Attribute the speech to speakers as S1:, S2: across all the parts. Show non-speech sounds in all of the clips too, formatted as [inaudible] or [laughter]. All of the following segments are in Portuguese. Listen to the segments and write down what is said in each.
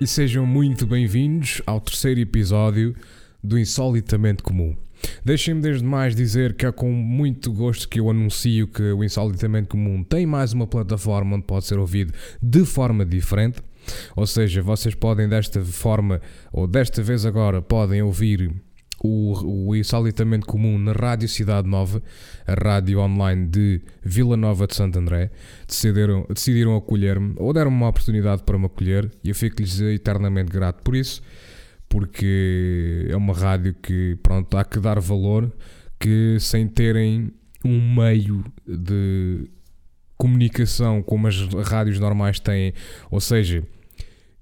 S1: e sejam muito bem-vindos ao terceiro episódio do Insolitamente Comum. Deixem-me desde mais dizer que é com muito gosto que eu anuncio que o Insolitamente Comum tem mais uma plataforma onde pode ser ouvido de forma diferente. Ou seja, vocês podem desta forma, ou desta vez agora, podem ouvir o, o Comum na Rádio Cidade Nova, a rádio online de Vila Nova de Santo André. Decidiram, decidiram acolher-me, ou deram-me uma oportunidade para me acolher, e eu fico-lhes eternamente grato por isso porque é uma rádio que pronto, há que dar valor que sem terem um meio de comunicação como as rádios normais têm, ou seja,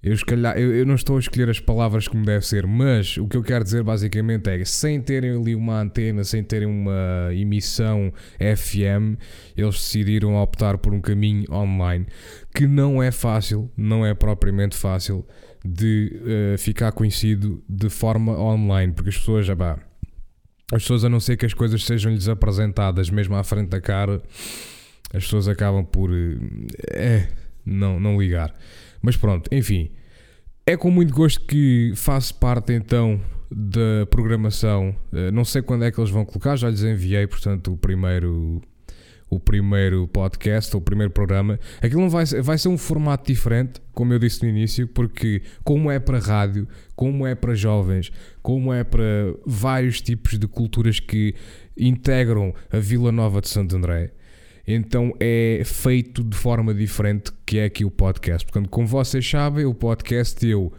S1: eu, calhar, eu, eu, não estou a escolher as palavras como deve ser, mas o que eu quero dizer basicamente é que sem terem ali uma antena, sem terem uma emissão FM, eles decidiram optar por um caminho online que não é fácil, não é propriamente fácil de uh, ficar conhecido de forma online, porque as pessoas já as pessoas a não ser que as coisas sejam-lhes apresentadas mesmo à frente da cara, as pessoas acabam por é, não, não ligar. Mas pronto, enfim, é com muito gosto que faço parte então da programação. Uh, não sei quando é que eles vão colocar, já lhes enviei, portanto, o primeiro o primeiro podcast, o primeiro programa, aquilo não vai, vai ser um formato diferente, como eu disse no início, porque como é para rádio, como é para jovens, como é para vários tipos de culturas que integram a Vila Nova de Santo André, então é feito de forma diferente que é aqui o podcast. Portanto, como vocês sabem, o podcast eu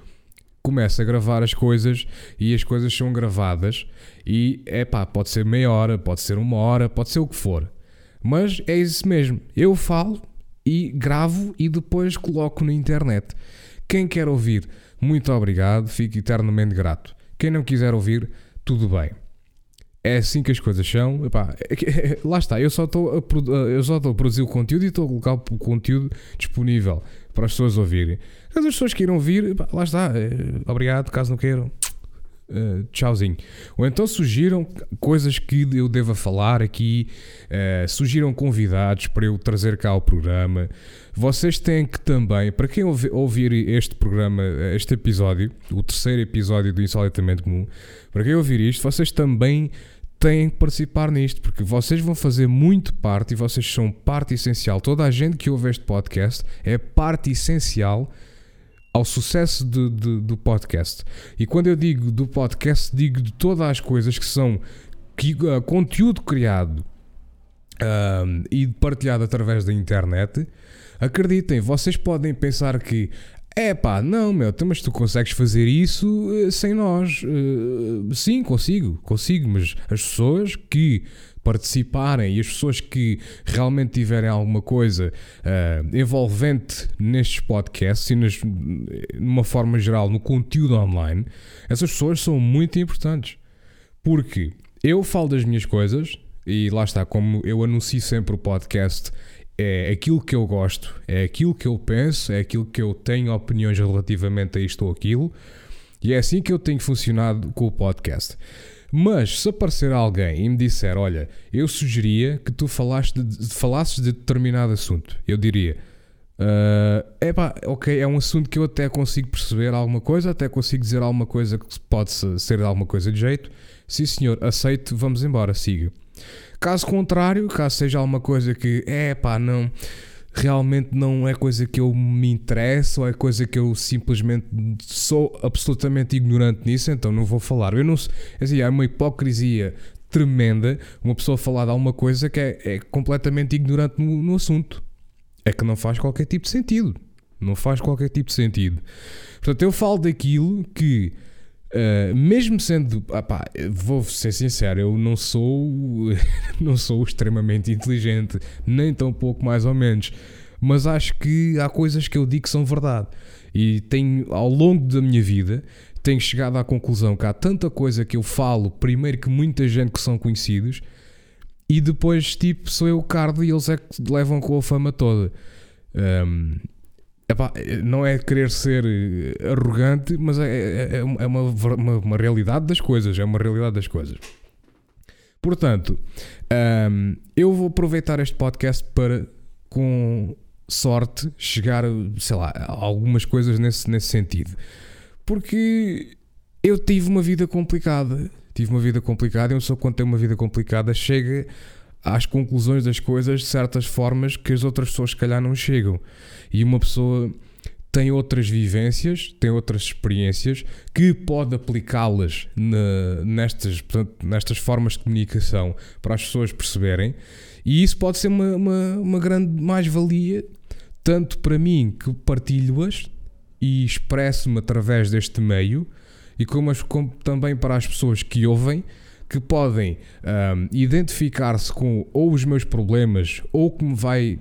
S1: começo a gravar as coisas e as coisas são gravadas e é pá, pode ser meia hora, pode ser uma hora, pode ser o que for. Mas é isso mesmo. Eu falo e gravo e depois coloco na internet. Quem quer ouvir, muito obrigado, fico eternamente grato. Quem não quiser ouvir, tudo bem. É assim que as coisas são. Epá, é [laughs] lá está, eu só estou estou a produzir o conteúdo e estou a colocar o conteúdo disponível para as pessoas ouvirem. As pessoas queiram ouvir, epá, lá está. É, obrigado, caso não queiram. Uh, tchauzinho. Ou então surgiram coisas que eu deva falar aqui, uh, surgiram convidados para eu trazer cá ao programa. Vocês têm que também, para quem ouvi, ouvir este programa, este episódio, o terceiro episódio do Insolitamente Comum, para quem ouvir isto, vocês também têm que participar nisto, porque vocês vão fazer muito parte e vocês são parte essencial. Toda a gente que ouve este podcast é parte essencial ao sucesso de, de, do podcast. E quando eu digo do podcast, digo de todas as coisas que são que, uh, conteúdo criado e partilhado através da internet. Acreditem, vocês podem pensar que é pá, não, meu, então, mas tu consegues fazer isso uh, sem nós. Uh, sim, consigo, consigo, mas as pessoas que participarem e as pessoas que realmente tiverem alguma coisa uh, envolvente nestes podcasts e nas, numa forma geral no conteúdo online, essas pessoas são muito importantes. Porque eu falo das minhas coisas e lá está, como eu anuncio sempre o podcast, é aquilo que eu gosto, é aquilo que eu penso, é aquilo que eu tenho opiniões relativamente a isto ou aquilo. E é assim que eu tenho funcionado com o podcast. Mas se aparecer alguém e me disser, olha, eu sugeria que tu falaste de, falasses de determinado assunto, eu diria, uh, epá, ok, é um assunto que eu até consigo perceber alguma coisa, até consigo dizer alguma coisa que pode ser alguma coisa de jeito. Sim senhor, aceito, vamos embora, siga. Caso contrário, caso seja alguma coisa que, é pá, não realmente não é coisa que eu me interesso ou é coisa que eu simplesmente sou absolutamente ignorante nisso, então não vou falar. Eu não assim, é uma hipocrisia tremenda uma pessoa falar de alguma coisa que é, é completamente ignorante no, no, assunto. É que não faz qualquer tipo de sentido. Não faz qualquer tipo de sentido. Portanto, eu falo daquilo que, uh, mesmo sendo. Opá, vou ser sincero, eu não sou, [laughs] não sou extremamente inteligente, nem tão pouco mais ou menos mas acho que há coisas que eu digo que são verdade. E tenho, ao longo da minha vida, tenho chegado à conclusão que há tanta coisa que eu falo, primeiro que muita gente que são conhecidos, e depois, tipo, sou eu o cardo e eles é que levam com a fama toda. Um, epá, não é querer ser arrogante, mas é, é, é uma, uma, uma, realidade das coisas. É uma realidade das coisas. Portanto, um, eu vou aproveitar este podcast para, com sorte, chegar, sei lá, a algumas coisas nesse, nesse sentido. Porque eu tive uma vida complicada. Tive uma vida complicada e uma pessoa, quando tem uma vida complicada, chega às conclusões das coisas de certas formas que as outras pessoas, se calhar, não chegam. E uma pessoa tem outras vivências, tem outras experiências que pode aplicá-las nestas, nestas formas de comunicação para as pessoas perceberem. E isso pode ser uma, uma, uma grande mais-valia, tanto para mim que partilho-as e expresso-me através deste meio, e como, as, como, também para as pessoas que ouvem, que podem um, identificar-se com ou os meus problemas, ou o que me vai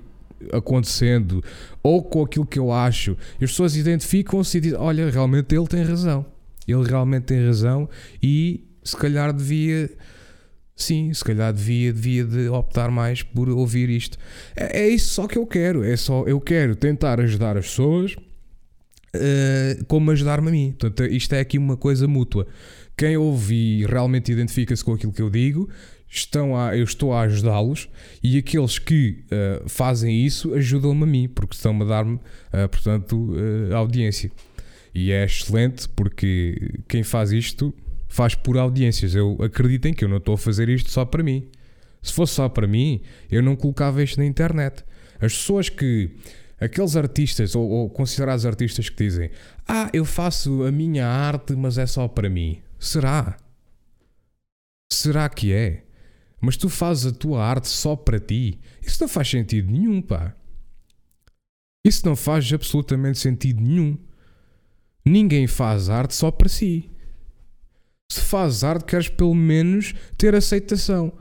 S1: acontecendo, ou com aquilo que eu acho. E as pessoas identificam-se e dizem: Olha, realmente ele tem razão. Ele realmente tem razão e se calhar devia. Sim, se calhar devia, devia de optar mais por ouvir isto. É, é isso só que eu quero. É só eu quero tentar ajudar as pessoas uh, como ajudar-me a mim. Portanto, isto é aqui uma coisa mútua. Quem ouve e realmente identifica-se com aquilo que eu digo, estão a, eu estou a ajudá-los e aqueles que uh, fazem isso ajudam-me a mim, porque estão-me a dar-me, uh, portanto, uh, audiência. E é excelente porque quem faz isto faz por audiências. Eu acreditem que eu não estou a fazer isto só para mim. Se fosse só para mim, eu não colocava isto na internet. As pessoas que aqueles artistas ou, ou considerados artistas que dizem: Ah, eu faço a minha arte, mas é só para mim. Será? Será que é? Mas tu fazes a tua arte só para ti? Isso não faz sentido nenhum, pá. Isso não faz absolutamente sentido nenhum. Ninguém faz arte só para si. Se fazes arte, queres pelo menos ter aceitação.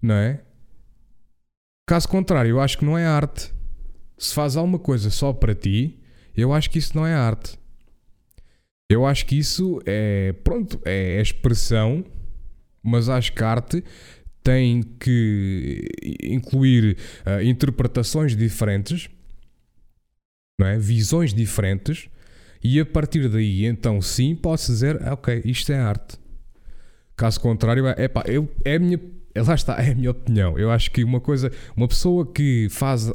S1: Não é? Caso contrário, eu acho que não é arte se faz alguma coisa só para ti, eu acho que isso não é arte. Eu acho que isso é, pronto, é expressão, mas acho que a arte tem que incluir uh, interpretações diferentes, não é? visões diferentes, e a partir daí, então sim, posso dizer, ok, isto é arte. Caso contrário, é, epá, eu, é a minha é, lá está, [laughs] é a minha opinião. Eu acho que uma coisa, uma pessoa que faz, uh,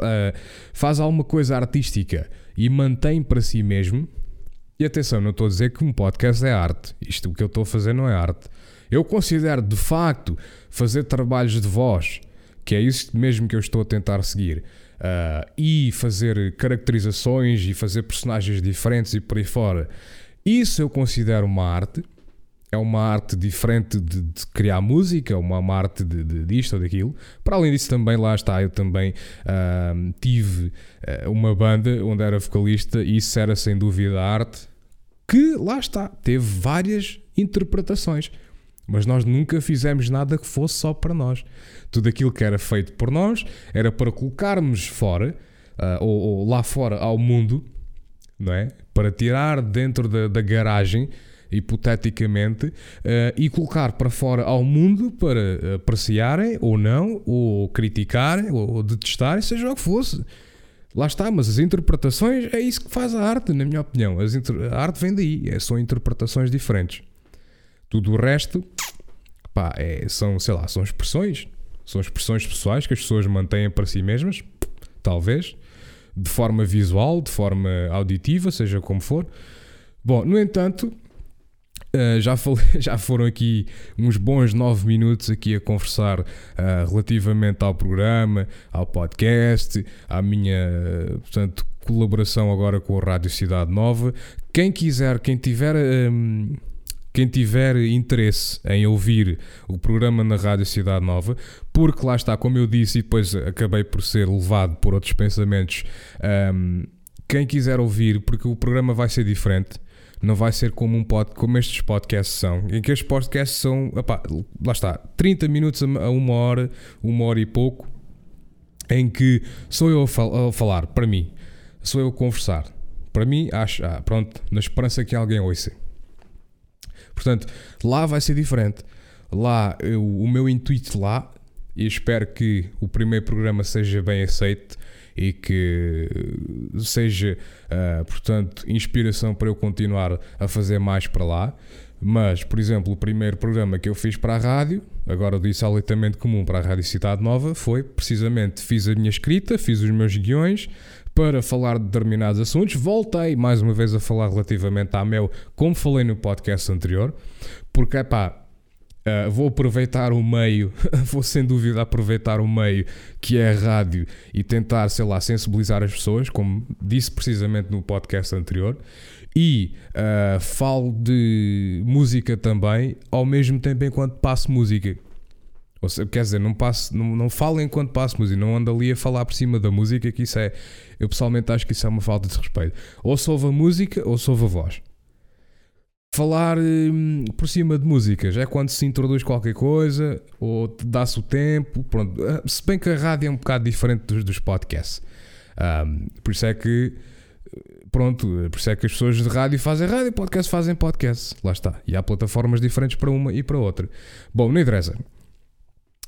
S1: faz alguma coisa artística e mantém para si mesmo, e atenção, não estou a dizer que um podcast é arte. Isto o que eu estou a fazer não é arte. Eu considero de facto fazer trabalhos de voz, que é isso mesmo que eu estou a tentar seguir, uh, e fazer caracterizações e fazer personagens diferentes e por aí fora. Isso eu considero uma arte é uma arte diferente de, de criar música, uma, uma arte de, de, disto ou daquilo. Para além disso, também lá está, eu também uh, tive uh, uma banda onde era vocalista e isso era sem dúvida arte que lá está, teve várias interpretações. Mas nós nunca fizemos nada que fosse só para nós. Tudo aquilo que era feito por nós era para colocarmos fora, uh, ou, ou, lá fora ao mundo, não é? Para tirar dentro da, da garagem hipoteticamente, uh, e colocar para fora ao mundo para apreciarem ou não, ou criticarem, ou detestarem, seja o que fosse. Lá está, mas as interpretações é isso que faz a arte, na minha opinião. a arte vem daí, é, são interpretações diferentes. Tudo o resto, pá, é, são, sei lá, são expressões. São expressões pessoais que as pessoas mantêm para si mesmas, talvez, de forma visual, de forma auditiva, seja como for. Bom, no entanto, Uh, já, falei, [laughs] já foram aqui uns bons nove minutos aqui a conversar uh, relativamente ao programa, ao podcast, à minha portanto, colaboração agora com a Rádio Cidade Nova. Quem quiser, quem tiver, um, quem tiver interesse em ouvir o programa na Rádio Cidade Nova, porque lá está, como eu disse, e depois acabei por ser levado por outros pensamentos. Um, quem quiser ouvir, porque o programa vai ser diferente não vai ser como um pod, como estes podcasts são, em que estes podcasts são, opá, lá está, 30 minutos a uma hora, uma hora e pouco, em que sou eu a, fal a falar, para mim, sou eu a conversar. Para mim, acho, ah, pronto, na esperança que alguém ouça. Portanto, lá vai ser diferente. Lá, eu, o meu intuito lá, e espero que o primeiro programa seja bem aceito e que seja, uh, portanto, inspiração para eu continuar a fazer mais para lá. Mas, por exemplo, o primeiro programa que eu fiz para a rádio, agora disse alitamente comum para a Rádio Cidade Nova, foi precisamente fiz a minha escrita, fiz os meus guiões para falar de determinados assuntos. Voltei mais uma vez a falar relativamente à Mel, como falei no podcast anterior, porque é pá. Uh, vou aproveitar o meio, [laughs] vou sem dúvida aproveitar o meio que é a rádio e tentar, sei lá, sensibilizar as pessoas, como disse precisamente no podcast anterior e uh, falo de música também, ao mesmo tempo enquanto passo música. Ou seja, quer dizer, não, passo, não, não falo enquanto passo música, não ando ali a falar por cima da música, que isso é. Eu pessoalmente acho que isso é uma falta de respeito. Ou soube a música ou soube a voz. Falar hum, por cima de músicas é quando se introduz qualquer coisa ou dá-se o tempo. Pronto. Ah, se bem que a rádio é um bocado diferente dos, dos podcasts. Um, por isso é que pronto, por isso é que as pessoas de rádio fazem rádio, podcast fazem podcast. Lá está. E há plataformas diferentes para uma e para outra. Bom, não interessa.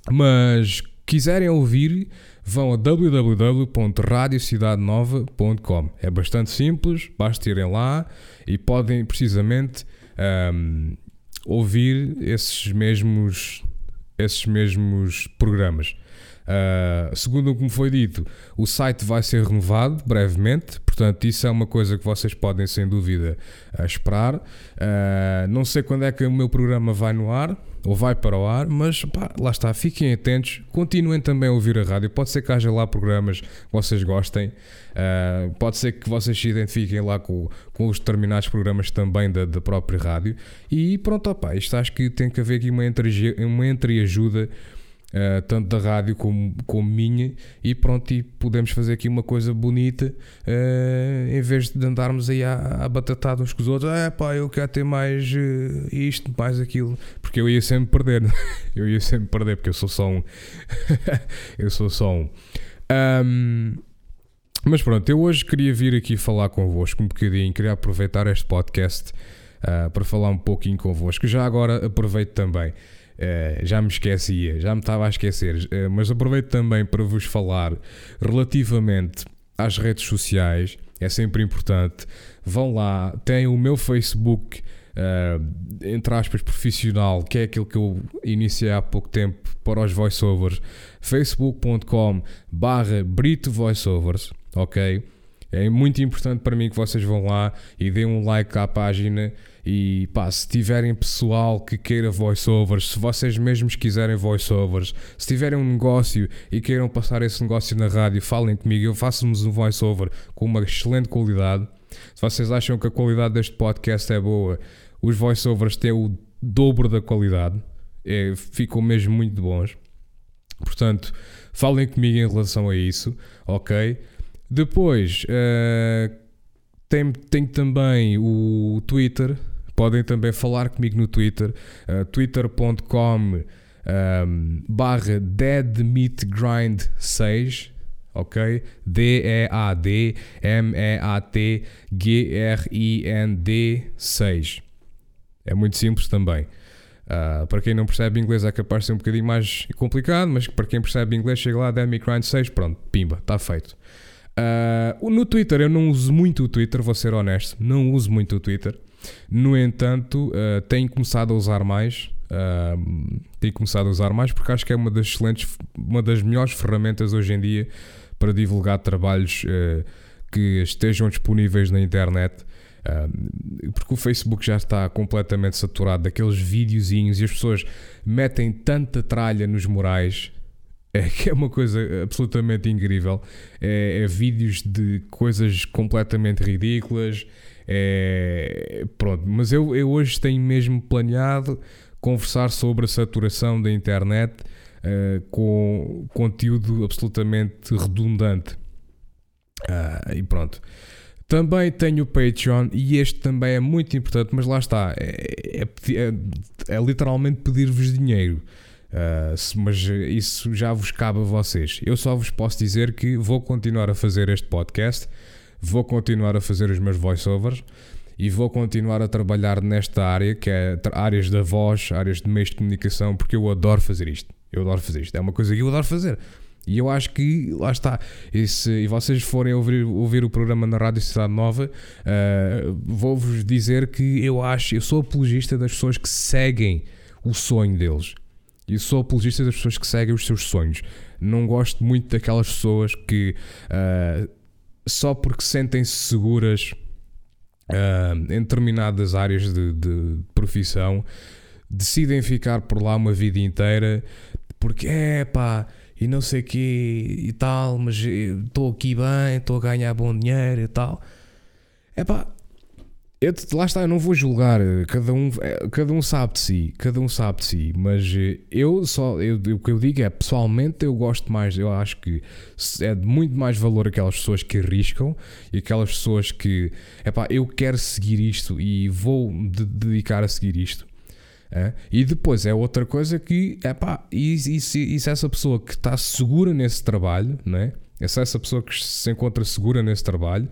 S1: Mas quiserem ouvir, vão a www.radiocidadenova.com. É bastante simples, basta irem lá e podem precisamente um, ouvir esses mesmos, esses mesmos programas. Uh, segundo o que me foi dito, o site vai ser renovado brevemente, portanto, isso é uma coisa que vocês podem sem dúvida uh, esperar. Uh, não sei quando é que o meu programa vai no ar ou vai para o ar, mas pá, lá está, fiquem atentos, continuem também a ouvir a rádio. Pode ser que haja lá programas que vocês gostem, pode ser que vocês se identifiquem lá com, com os determinados programas também da, da própria rádio. E pronto, opa, isto acho que tem que haver aqui uma, entre, uma entreajuda. Uh, tanto da rádio como, como minha, e pronto, e podemos fazer aqui uma coisa bonita uh, em vez de andarmos aí à, à batatada uns com os outros. Ah, pá, eu quero ter mais uh, isto, mais aquilo, porque eu ia sempre perder, [laughs] eu ia sempre perder, porque eu sou só um, [laughs] eu sou só um. um. Mas pronto, eu hoje queria vir aqui falar convosco um bocadinho, queria aproveitar este podcast para falar um pouquinho convosco. Já agora aproveito também. Uh, já me esquecia, já me estava a esquecer, uh, mas aproveito também para vos falar relativamente às redes sociais, é sempre importante. Vão lá, tem o meu Facebook, uh, entre aspas, profissional, que é aquilo que eu iniciei há pouco tempo para os voiceovers, facebook.com barra Brito Voiceovers, ok? É muito importante para mim que vocês vão lá e deem um like à página e pá, se tiverem pessoal que queira voiceovers, se vocês mesmos quiserem voiceovers, se tiverem um negócio e queiram passar esse negócio na rádio, falem comigo, eu faço-vos um voiceover com uma excelente qualidade. Se vocês acham que a qualidade deste podcast é boa, os voiceovers têm o dobro da qualidade, é, ficam mesmo muito bons. Portanto, falem comigo em relação a isso, ok? Depois, uh, tem, tem também o Twitter, Podem também falar comigo no Twitter, uh, twitter.com um, barra deadmeatgrind6, ok? D-E-A-D-M-E-A-T-G-R-I-N-D 6. É muito simples também. Uh, para quem não percebe inglês é capaz de ser um bocadinho mais complicado, mas para quem percebe inglês chega lá, Deadmeatgrind 6, pronto, pimba, está feito. Uh, no Twitter eu não uso muito o Twitter, vou ser honesto, não uso muito o Twitter. No entanto, uh, tenho começado a usar mais. Uh, tenho começado a usar mais porque acho que é uma das excelentes, uma das melhores ferramentas hoje em dia para divulgar trabalhos uh, que estejam disponíveis na internet. Uh, porque o Facebook já está completamente saturado daqueles videozinhos e as pessoas metem tanta tralha nos morais [laughs] é que é uma coisa absolutamente incrível. É, é vídeos de coisas completamente ridículas, é, pronto, mas eu, eu hoje tenho mesmo planeado conversar sobre a saturação da internet uh, com conteúdo absolutamente redundante. Uh, e pronto. Também tenho o Patreon e este também é muito importante, mas lá está, é, é, é, literalmente pedir-vos dinheiro. Uh, mas isso já vos cabe a vocês. Eu só vos posso dizer que vou continuar a fazer este podcast, vou continuar a fazer os meus voiceovers e vou continuar a trabalhar nesta área, que é áreas da voz, áreas de meios de comunicação, porque eu adoro fazer isto. Eu adoro fazer isto. É uma coisa que eu adoro fazer. E eu acho que lá está. E se vocês forem ouvir, ouvir o programa na Rádio Cidade Nova, uh, vou-vos dizer que eu acho, eu sou apologista das pessoas que seguem o sonho deles. E sou apologista das pessoas que seguem os seus sonhos. Não gosto muito daquelas pessoas que uh, só porque sentem-se seguras uh, em determinadas áreas de, de profissão decidem ficar por lá uma vida inteira porque é pá e não sei o quê e tal, mas estou aqui bem, estou a ganhar bom dinheiro e tal. É pá, eu, lá está, eu não vou julgar, cada um, é, cada um sabe de si, cada um sabe de si, mas eu só, eu, o que eu digo é, pessoalmente eu gosto mais, eu acho que é de muito mais valor aquelas pessoas que arriscam e aquelas pessoas que, é pá, eu quero seguir isto e vou de, dedicar a seguir isto. É? E depois é outra coisa que, é pá, e, e, e se essa pessoa que está segura nesse trabalho, né? se essa pessoa que se encontra segura nesse trabalho,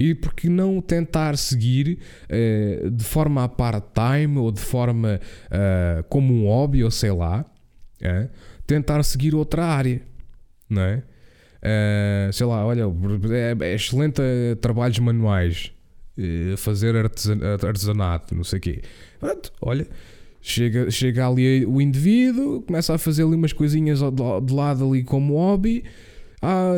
S1: e por que não tentar seguir uh, de forma a part-time ou de forma uh, como um hobby ou sei lá, uh, tentar seguir outra área, não é? sei lá, olha, é, é excelente trabalhos manuais, fazer artesanato, não sei o quê. Pronto, olha, chega, chega ali o indivíduo, começa a fazer ali umas coisinhas de lado ali como hobby ah,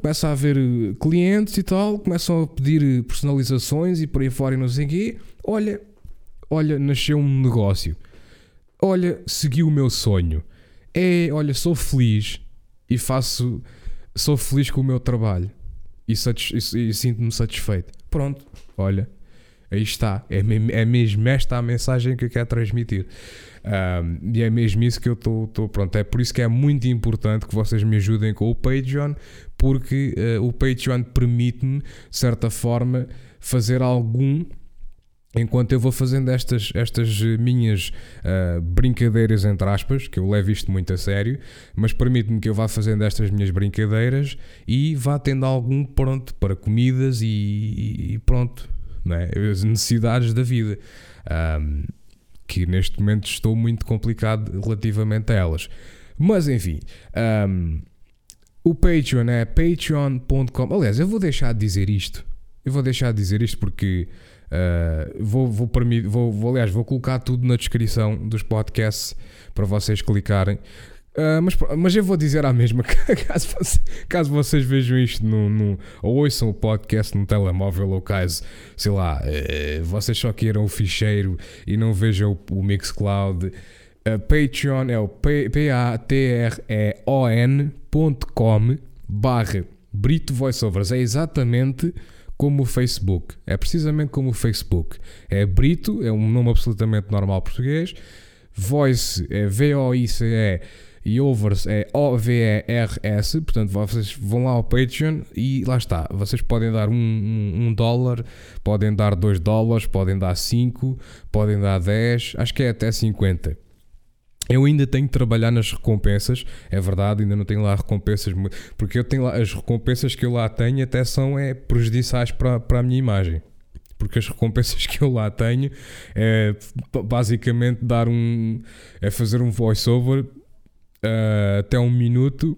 S1: começa a haver clientes e tal, começam a pedir personalizações e por aí fora e não sei o quê. Olha, olha, nasceu um negócio. Olha, segui o meu sonho. É, olha, sou feliz e faço, sou feliz com o meu trabalho e, e, e sinto-me satisfeito. Pronto, olha, aí está. É, é mesmo esta a mensagem que eu quero transmitir. Um, e é mesmo isso que eu estou. Pronto, é por isso que é muito importante que vocês me ajudem com o Patreon, porque uh, o Patreon permite-me, de certa forma, fazer algum enquanto eu vou fazendo estas, estas minhas uh, brincadeiras, entre aspas, que eu levo isto muito a sério, mas permite-me que eu vá fazendo estas minhas brincadeiras e vá tendo algum pronto para comidas e, e pronto, é? as necessidades da vida. Um, que neste momento estou muito complicado relativamente a elas. Mas enfim, um, o Patreon é patreon.com. Aliás, eu vou deixar de dizer isto. Eu vou deixar de dizer isto porque uh, vou, vou, vou, vou, aliás, vou colocar tudo na descrição dos podcasts para vocês clicarem. Uh, mas, mas eu vou dizer a mesma, [laughs] caso, caso vocês vejam isto no, no, ou ouçam o podcast no telemóvel, ou caso, sei lá, uh, vocês só queiram o ficheiro e não vejam o, o Mixcloud, uh, Patreon é o p-a-t-r-e-o-n.com barra Brito Voiceovers. É exatamente como o Facebook. É precisamente como o Facebook. É Brito, é um nome absolutamente normal português. Voice é V-O-I-C-E e overs é O-V-E-R-S, portanto vocês vão lá ao Patreon e lá está, vocês podem dar um, um, um dólar, podem dar 2 dólares, podem dar 5, podem dar 10, acho que é até 50. Eu ainda tenho que trabalhar nas recompensas, é verdade, ainda não tenho lá recompensas, porque eu tenho lá, as recompensas que eu lá tenho até são é, prejudiciais para, para a minha imagem porque as recompensas que eu lá tenho é basicamente dar um é fazer um voiceover uh, até um minuto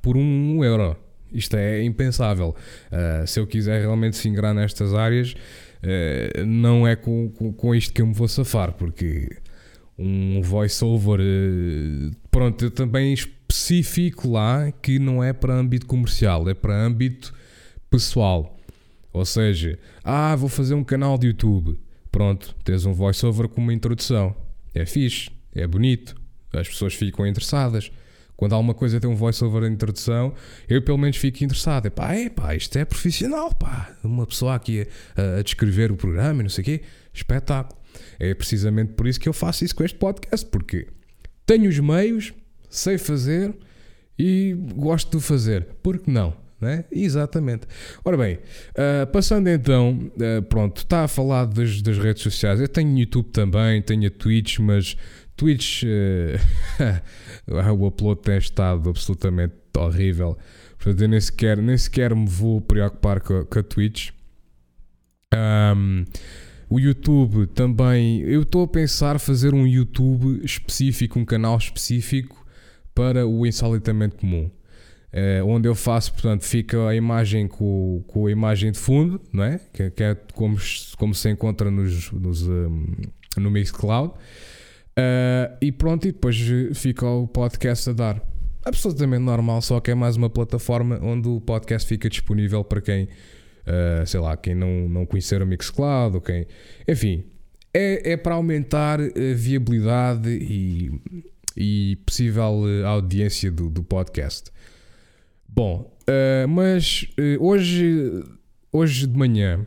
S1: por um euro. Isto é impensável. Uh, se eu quiser realmente se ingrar nestas áreas, uh, não é com, com, com, isto que eu me vou safar, porque um voiceover, uh, pronto, eu também especifico lá que não é para âmbito comercial, é para âmbito pessoal. Ou seja, ah, vou fazer um canal de YouTube. Pronto, tens um voiceover com uma introdução. É fixe, é bonito, as pessoas ficam interessadas. Quando há uma coisa tem um voiceover de introdução, eu pelo menos fico interessado. É pá, é pá, isto é profissional, pá. Uma pessoa aqui a, a descrever o programa e não sei o quê, espetáculo. É precisamente por isso que eu faço isso com este podcast, porque tenho os meios, sei fazer e gosto de fazer. Por que não? Né? Exatamente. Ora bem, uh, passando então, uh, pronto, está a falar das, das redes sociais. Eu tenho YouTube também, tenho a Twitch, mas Twitch, uh, [laughs] o upload tem estado absolutamente horrível. Portanto, eu nem sequer, nem sequer me vou preocupar com, com a Twitch. Um, o YouTube também. Eu estou a pensar fazer um YouTube específico, um canal específico para o Insolitamente Comum. Uh, onde eu faço, portanto, fica a imagem com, com a imagem de fundo, não é? Que, que é como, como se encontra nos, nos, um, no Mixcloud. Uh, e pronto, e depois fica o podcast a dar. Absolutamente normal, só que é mais uma plataforma onde o podcast fica disponível para quem, uh, sei lá, quem não, não conhecer o Mixcloud ou quem. Enfim, é, é para aumentar a viabilidade e, e possível audiência do, do podcast. Bom, uh, mas hoje, hoje de manhã,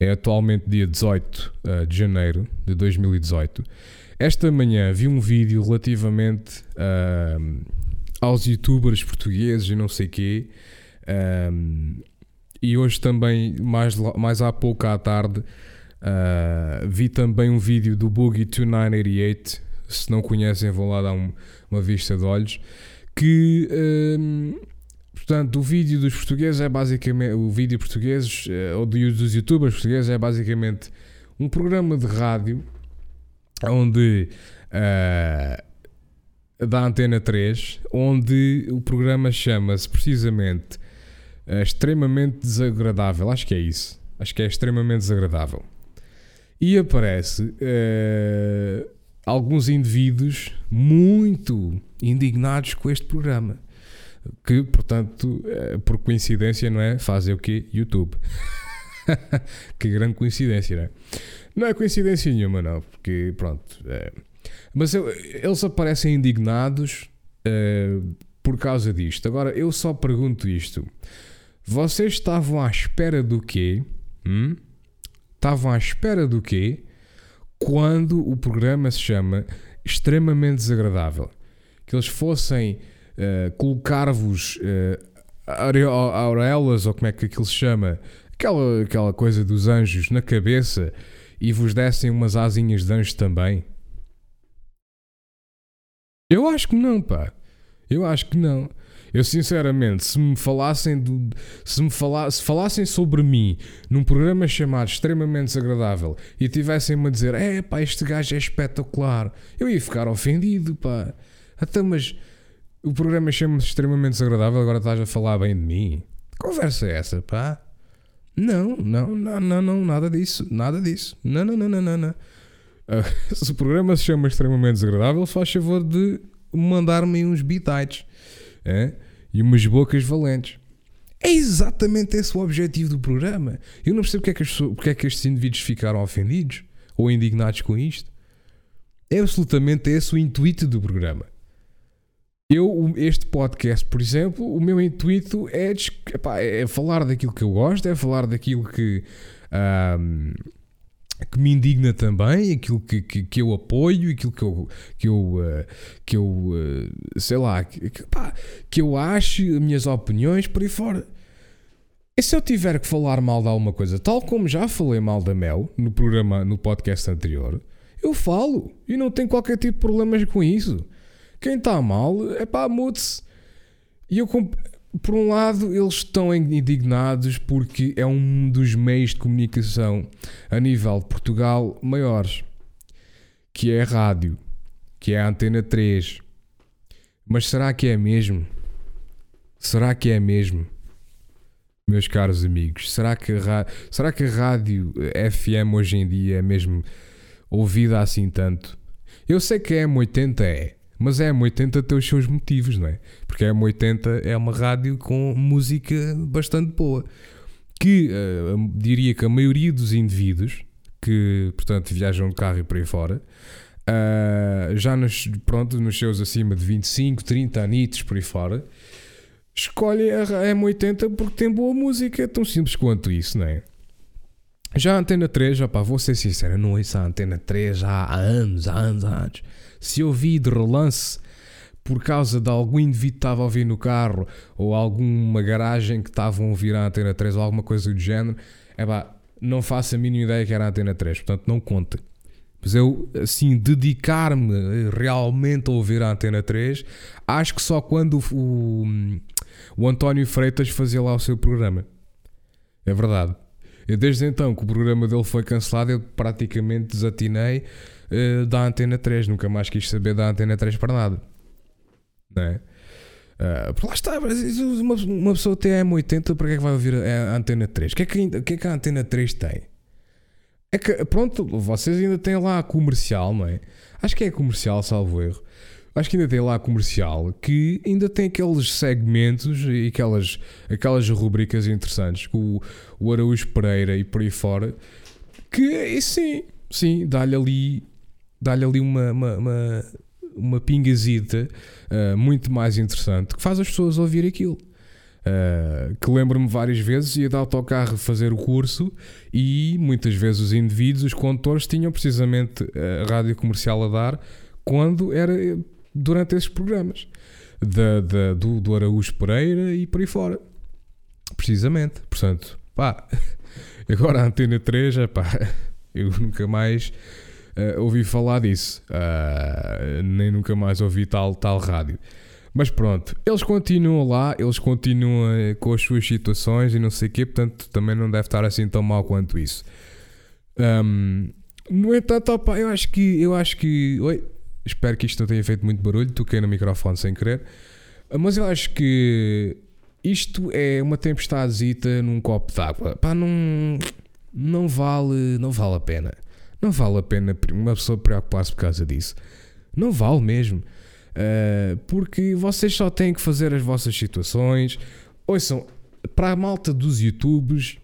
S1: é atualmente dia 18 uh, eh, de janeiro de 2018. Esta manhã vi um vídeo relativamente aos youtubers portugueses e não sei quê. Um, e hoje também, mais, mais há pouco à tarde, vi também um vídeo do Boogie 2988. Se não conhecem, vão lá dar um, uma vista de olhos que hum, portanto o vídeo dos portugueses é basicamente o vídeo português eh, ou dos youtubers portugueses é basicamente um programa de rádio onde uh, da Antena 3 onde o programa chama-se precisamente uh, extremamente desagradável. Acho que é isso. Acho que é extremamente desagradável. E aparece uh, alguns indivíduos muito indignados com este programa. Que, portanto, eh, por coincidência, não é? Fazem o quê? YouTube. [laughs] que grande coincidência, não é? Não é coincidência nenhuma, não, porque, pronto. É... Mas eu, eles aparecem indignados é, por causa disto. Agora, eu só pergunto isto: vocês estavam à espera do quê? Hum? Estavam à espera do quê? quando o programa se chama extremamente desagradável. Que eles fossem uh, colocar-vos uh, aureolas, ou como é que aquilo se chama, aquela, aquela coisa dos anjos na cabeça e vos dessem umas asinhas de anjo também. Eu acho que não, pá. Eu acho que não. Eu sinceramente, se me falassem do, se me fala, se falassem sobre mim num programa chamado extremamente desagradável e tivessem-me a dizer, é pá, este gajo é espetacular, eu ia ficar ofendido, pá. Até mas o programa chama-se extremamente desagradável, agora estás a falar bem de mim. Que conversa é essa, pá? Não, não, não, não, não, nada disso, nada disso. Não, não, não, não, não. não. Uh, [laughs] se o programa se chama extremamente desagradável, faz favor de mandar-me uns bitites é? e umas bocas valentes. É exatamente esse o objetivo do programa. Eu não percebo porque é que, porque é que estes indivíduos ficaram ofendidos ou indignados com isto. É absolutamente esse o intuito do programa. Eu, este podcast, por exemplo, o meu intuito é, epá, é falar daquilo que eu gosto, é falar daquilo que. Um, que me indigna também, aquilo que, que, que, eu apoio, aquilo que eu, que eu, uh, que eu uh, sei lá, que, que eu acho, as minhas opiniões, por aí fora. E se eu tiver que falar mal de alguma coisa, tal como já falei mal da Mel no programa, no podcast anterior, eu falo e não tenho qualquer tipo de problemas com isso. Quem está mal é pá, mude-se. E eu, por um lado, eles estão indignados porque é um dos meios de comunicação a nível de Portugal maiores, que é a rádio, que é a Antena 3. Mas será que é mesmo? Será que é mesmo? Meus caros amigos, será que será que a rádio FM hoje em dia é mesmo ouvida assim tanto? Eu sei que a M80 é, mas a M80 tem os seus motivos, não é? Porque a M80 é uma rádio com música bastante boa. Que uh, diria que a maioria dos indivíduos que, portanto, viajam de carro e por aí fora, uh, já nos, pronto, nos seus acima de 25, 30 anitos por aí fora, escolhem a M80 porque tem boa música. É tão simples quanto isso, não é? Já a Antena 3, opá, vou ser sincero, não ouço a Antena 3 já há anos, há anos, há anos se eu vi de relance por causa de algum indivíduo que estava a ouvir no carro ou alguma garagem que estavam a ouvir a antena 3 ou alguma coisa do género, é pá, não faço a mínima ideia que era a antena 3, portanto não conta. Mas eu, assim, dedicar-me realmente a ouvir a Antena 3, acho que só quando o, o, António Freitas fazia lá o seu programa. É verdade. Eu, desde então que o programa dele foi cancelado, eu praticamente desatinei uh, da Antena 3. Nunca mais quis saber da Antena 3 para nada. Não é? Uh, lá está, uma, uma pessoa tem M80, para que é que vai ouvir a, a Antena 3? O que, é que, que é que a Antena 3 tem? É que, pronto, vocês ainda têm lá a comercial, não é? Acho que é comercial, salvo erro. Acho que ainda tem lá a comercial que ainda tem aqueles segmentos e aquelas, aquelas rubricas interessantes com o, o Araújo Pereira e por aí fora. Que sim, sim, dá-lhe ali, dá-lhe ali uma, uma, uma, uma pingazita uh, muito mais interessante que faz as pessoas ouvir aquilo. Uh, que lembro-me várias vezes ia de autocarro fazer o curso e muitas vezes os indivíduos, os condutores, tinham precisamente a rádio comercial a dar quando era durante esses programas da, da, do, do Araújo Pereira e por aí fora. Precisamente. Portanto, pá, [laughs] agora a Antena 3, é pá, eu nunca mais uh, ouvi falar disso, uh, nem nunca mais ouvi tal, tal rádio. Mas pronto, eles continuam lá, eles continuam eh, com as suas situações e não sei o quê, portanto também não deve estar assim tão mal quanto isso. Um, no entanto, opa, eu acho que. Eu acho que. Oi, espero que isto não tenha feito muito barulho, toquei no microfone sem querer. Mas eu acho que isto é uma tempestadezita num copo d'água. Pá, não, não vale, não vale a pena. Não vale a pena uma pessoa preocupar-se por causa disso. Não vale mesmo. Uh, porque vocês só têm que fazer as vossas situações. Ouçam, para a malta dos YouTubes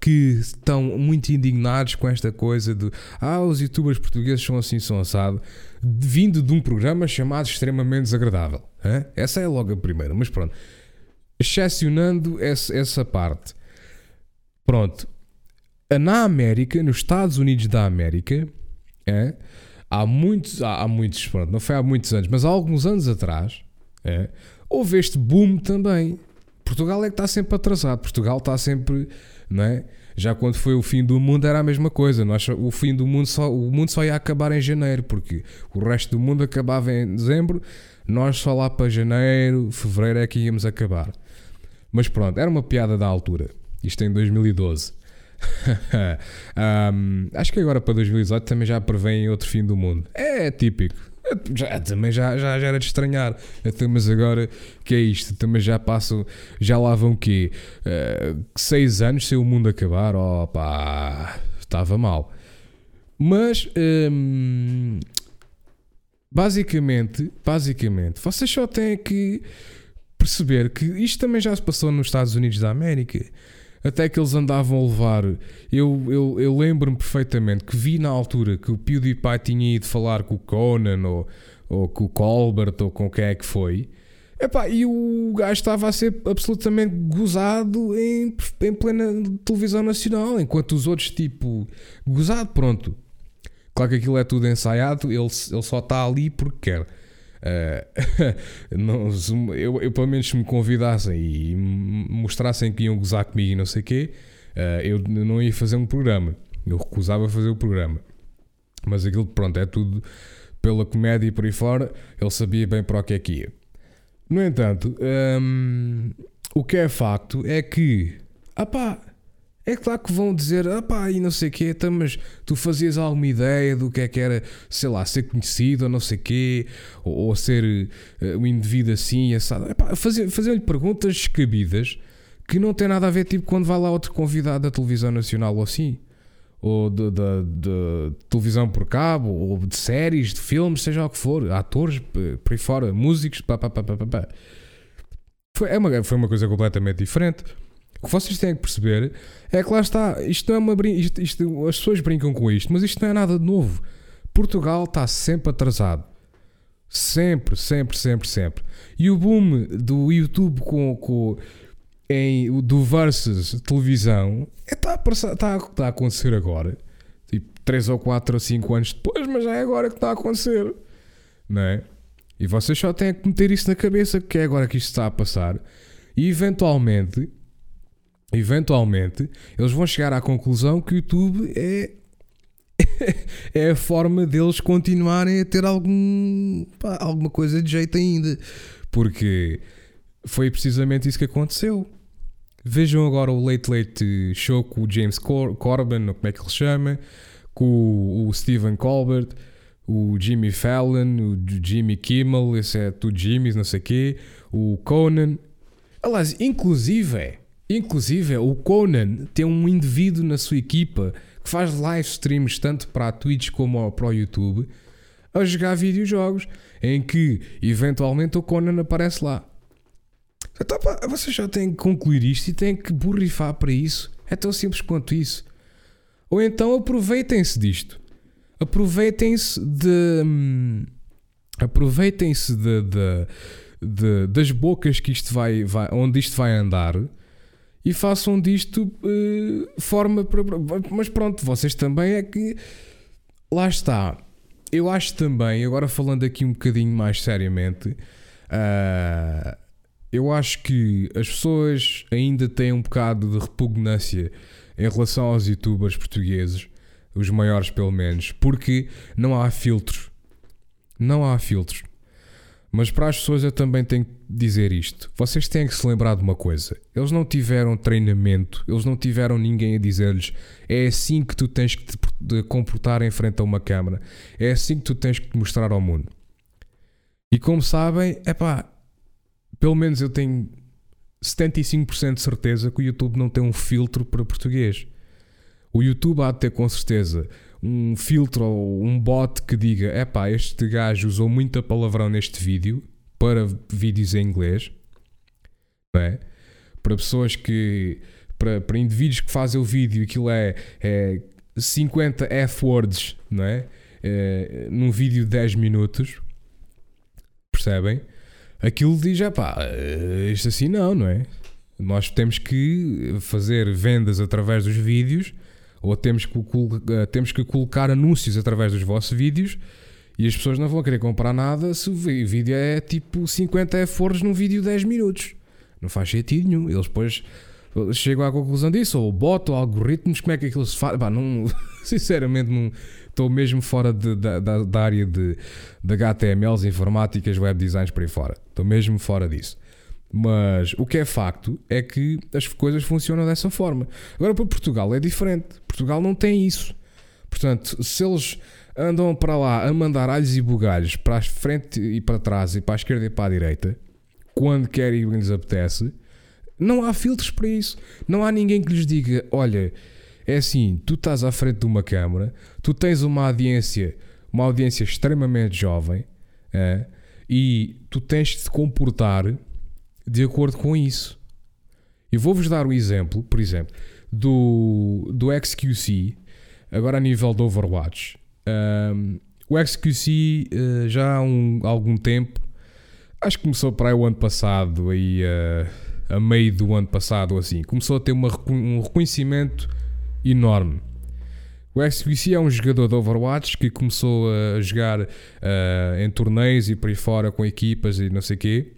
S1: que estão muito indignados com esta coisa de ah, os youtubers portugueses são assim, são assado, vindo de um programa chamado extremamente desagradável. Essa é logo a primeira, mas pronto. Excepcionando essa, essa parte. Pronto. Na América, nos Estados Unidos da América, hein? há muitos, há, há, muitos, pronto, não foi há muitos anos, mas há alguns anos atrás, é, houve este boom também. Portugal é que está sempre atrasado, Portugal está sempre, não é? Já quando foi o fim do mundo era a mesma coisa. Nós, o fim do mundo só, o mundo só ia acabar em janeiro, porque o resto do mundo acabava em dezembro, nós só lá para janeiro, fevereiro é que íamos acabar. Mas pronto, era uma piada da altura. Isto em 2012. [laughs] um, acho que agora para 2018 também já prevêem outro fim do mundo. É, típico. Já, também já, já, já era de estranhar. Até, mas agora que é isto? Também já passam, já lá vão o quê? Uh, seis anos sem o mundo acabar? Pá, estava mal. Mas um, basicamente, basicamente, vocês só têm que perceber que isto também já se passou nos Estados Unidos da América até que eles andavam a levar. Eu, eu, eu lembro-me perfeitamente que vi na altura que o PewDiePie tinha ido falar com o Conan ou, ou com o Colbert ou com quem é que foi. Epá, e o gajo estava a ser absolutamente gozado em, em plena televisão nacional, enquanto os outros, tipo, gozado, pronto. Claro que aquilo é tudo ensaiado, ele, ele só está ali porque quer. Uh, [laughs] não, eu, eu, pelo menos se me convidassem e mostrassem que iam gozar comigo e não sei o quê, uh, eu não ia fazer um programa. Eu recusava fazer o programa. Mas aquilo, pronto, é tudo pela comédia e por aí fora. Ele sabia bem para o que é que ia. No entanto, um, o que é facto é que, ah pá, é claro que vão dizer, ah pá, e não sei o quê, então, mas tu fazias alguma ideia do que é que era, sei lá, ser conhecido ou não sei o quê, ou, ou ser uh, um indivíduo assim, assado. Faziam-lhe perguntas descabidas que não tem nada a ver, tipo, quando vai lá outro convidado da televisão nacional ou assim, ou de, de, de televisão por cabo, ou de séries, de filmes, seja o que for, atores, por aí fora, músicos, pá, pá, pá, pá, pá. Foi, é uma, foi uma coisa completamente diferente. O que vocês têm que perceber é que lá está, isto não é uma isto, isto, as pessoas brincam com isto, mas isto não é nada de novo. Portugal está sempre atrasado. Sempre, sempre, sempre, sempre. E o boom do YouTube com, com em, do versus televisão está é, a, está, está a acontecer agora. Tipo, 3 ou 4 ou 5 anos depois, mas já é agora que está a acontecer. Não é? E vocês só têm que meter isso na cabeça que é agora que isto está a passar. E eventualmente eventualmente eles vão chegar à conclusão que o YouTube é [laughs] é a forma deles continuarem a ter algum, pá, alguma coisa de jeito ainda. Porque foi precisamente isso que aconteceu. Vejam agora o Late Late Show com o James Cor Corbin, ou como é que ele chama, com o Stephen Colbert, o Jimmy Fallon, o Jimmy Kimmel, esse é tudo Jimmys, não sei o quê, o Conan. Aliás, inclusive, inclusive o Conan tem um indivíduo na sua equipa que faz live streams tanto para a Twitch como para o YouTube a jogar videojogos em que eventualmente o Conan aparece lá. Então, pá, vocês já têm que concluir isto e têm que borrifar para isso. É tão simples quanto isso. Ou então aproveitem-se disto. Aproveitem-se de. Hum, aproveitem-se de, de, de, das bocas que isto vai, vai, onde isto vai andar e façam disto uh, forma para. Mas pronto, vocês também é que. Lá está. Eu acho também, agora falando aqui um bocadinho mais seriamente, uh, eu acho que as pessoas ainda têm um bocado de repugnância em relação aos youtubers portugueses, os maiores pelo menos, porque não há filtros. Não há filtros. Mas para as pessoas eu também tenho que dizer isto. Vocês têm que se lembrar de uma coisa. Eles não tiveram treinamento, eles não tiveram ninguém a dizer-lhes é assim que tu tens que te comportar em frente a uma câmara. É assim que tu tens que te mostrar ao mundo. E como sabem, é pá, pelo menos eu tenho 75% de certeza que o YouTube não tem um filtro para português. O YouTube há de ter com certeza um filtro ou um bot que diga: é pá, este gajo usou muita palavrão neste vídeo para vídeos em inglês, não é? Para pessoas que. Para, para indivíduos que fazem o vídeo, aquilo é, é 50 F-words, não é? é? Num vídeo de 10 minutos, percebem? aquilo diz: é pá, isto assim não, não é? Nós temos que fazer vendas através dos vídeos ou temos que, eh, temos que colocar anúncios através dos vossos vídeos e as pessoas não vão querer comprar nada se o vídeo é tipo 50 F-Words num vídeo de 10 minutos. Não faz sentido nenhum. Eles depois chegam à conclusão disso, ou botam algoritmos, como é que aquilo se faz? Bah, não, [laughs] sinceramente, não, estou mesmo fora de, da, da, área de, de HTMLs, informáticas, web designs por aí fora. Estou mesmo fora disso. Mas o que é facto é que as coisas funcionam dessa forma. Agora, para Portugal é diferente. Portugal não tem isso. Portanto, se eles andam para lá a mandar alhos e bugalhos para a frente e para trás e para a esquerda e para a direita, quando querem e lhes apetece, não há filtros para isso. Não há ninguém que lhes diga: olha, é assim, tu estás à frente de uma câmara, tu tens uma audiência, uma audiência extremamente jovem, é, e tu tens de te comportar de acordo com isso. E vou-vos dar um exemplo, por exemplo, do, do XQC, agora a nível do Overwatch. Um, o XQC uh, já há um, algum tempo, acho que começou para aí o ano passado, aí, uh, a meio do ano passado, assim, começou a ter uma, um reconhecimento enorme. O XQC é um jogador de Overwatch que começou a jogar uh, em torneios e por aí fora com equipas e não sei o quê.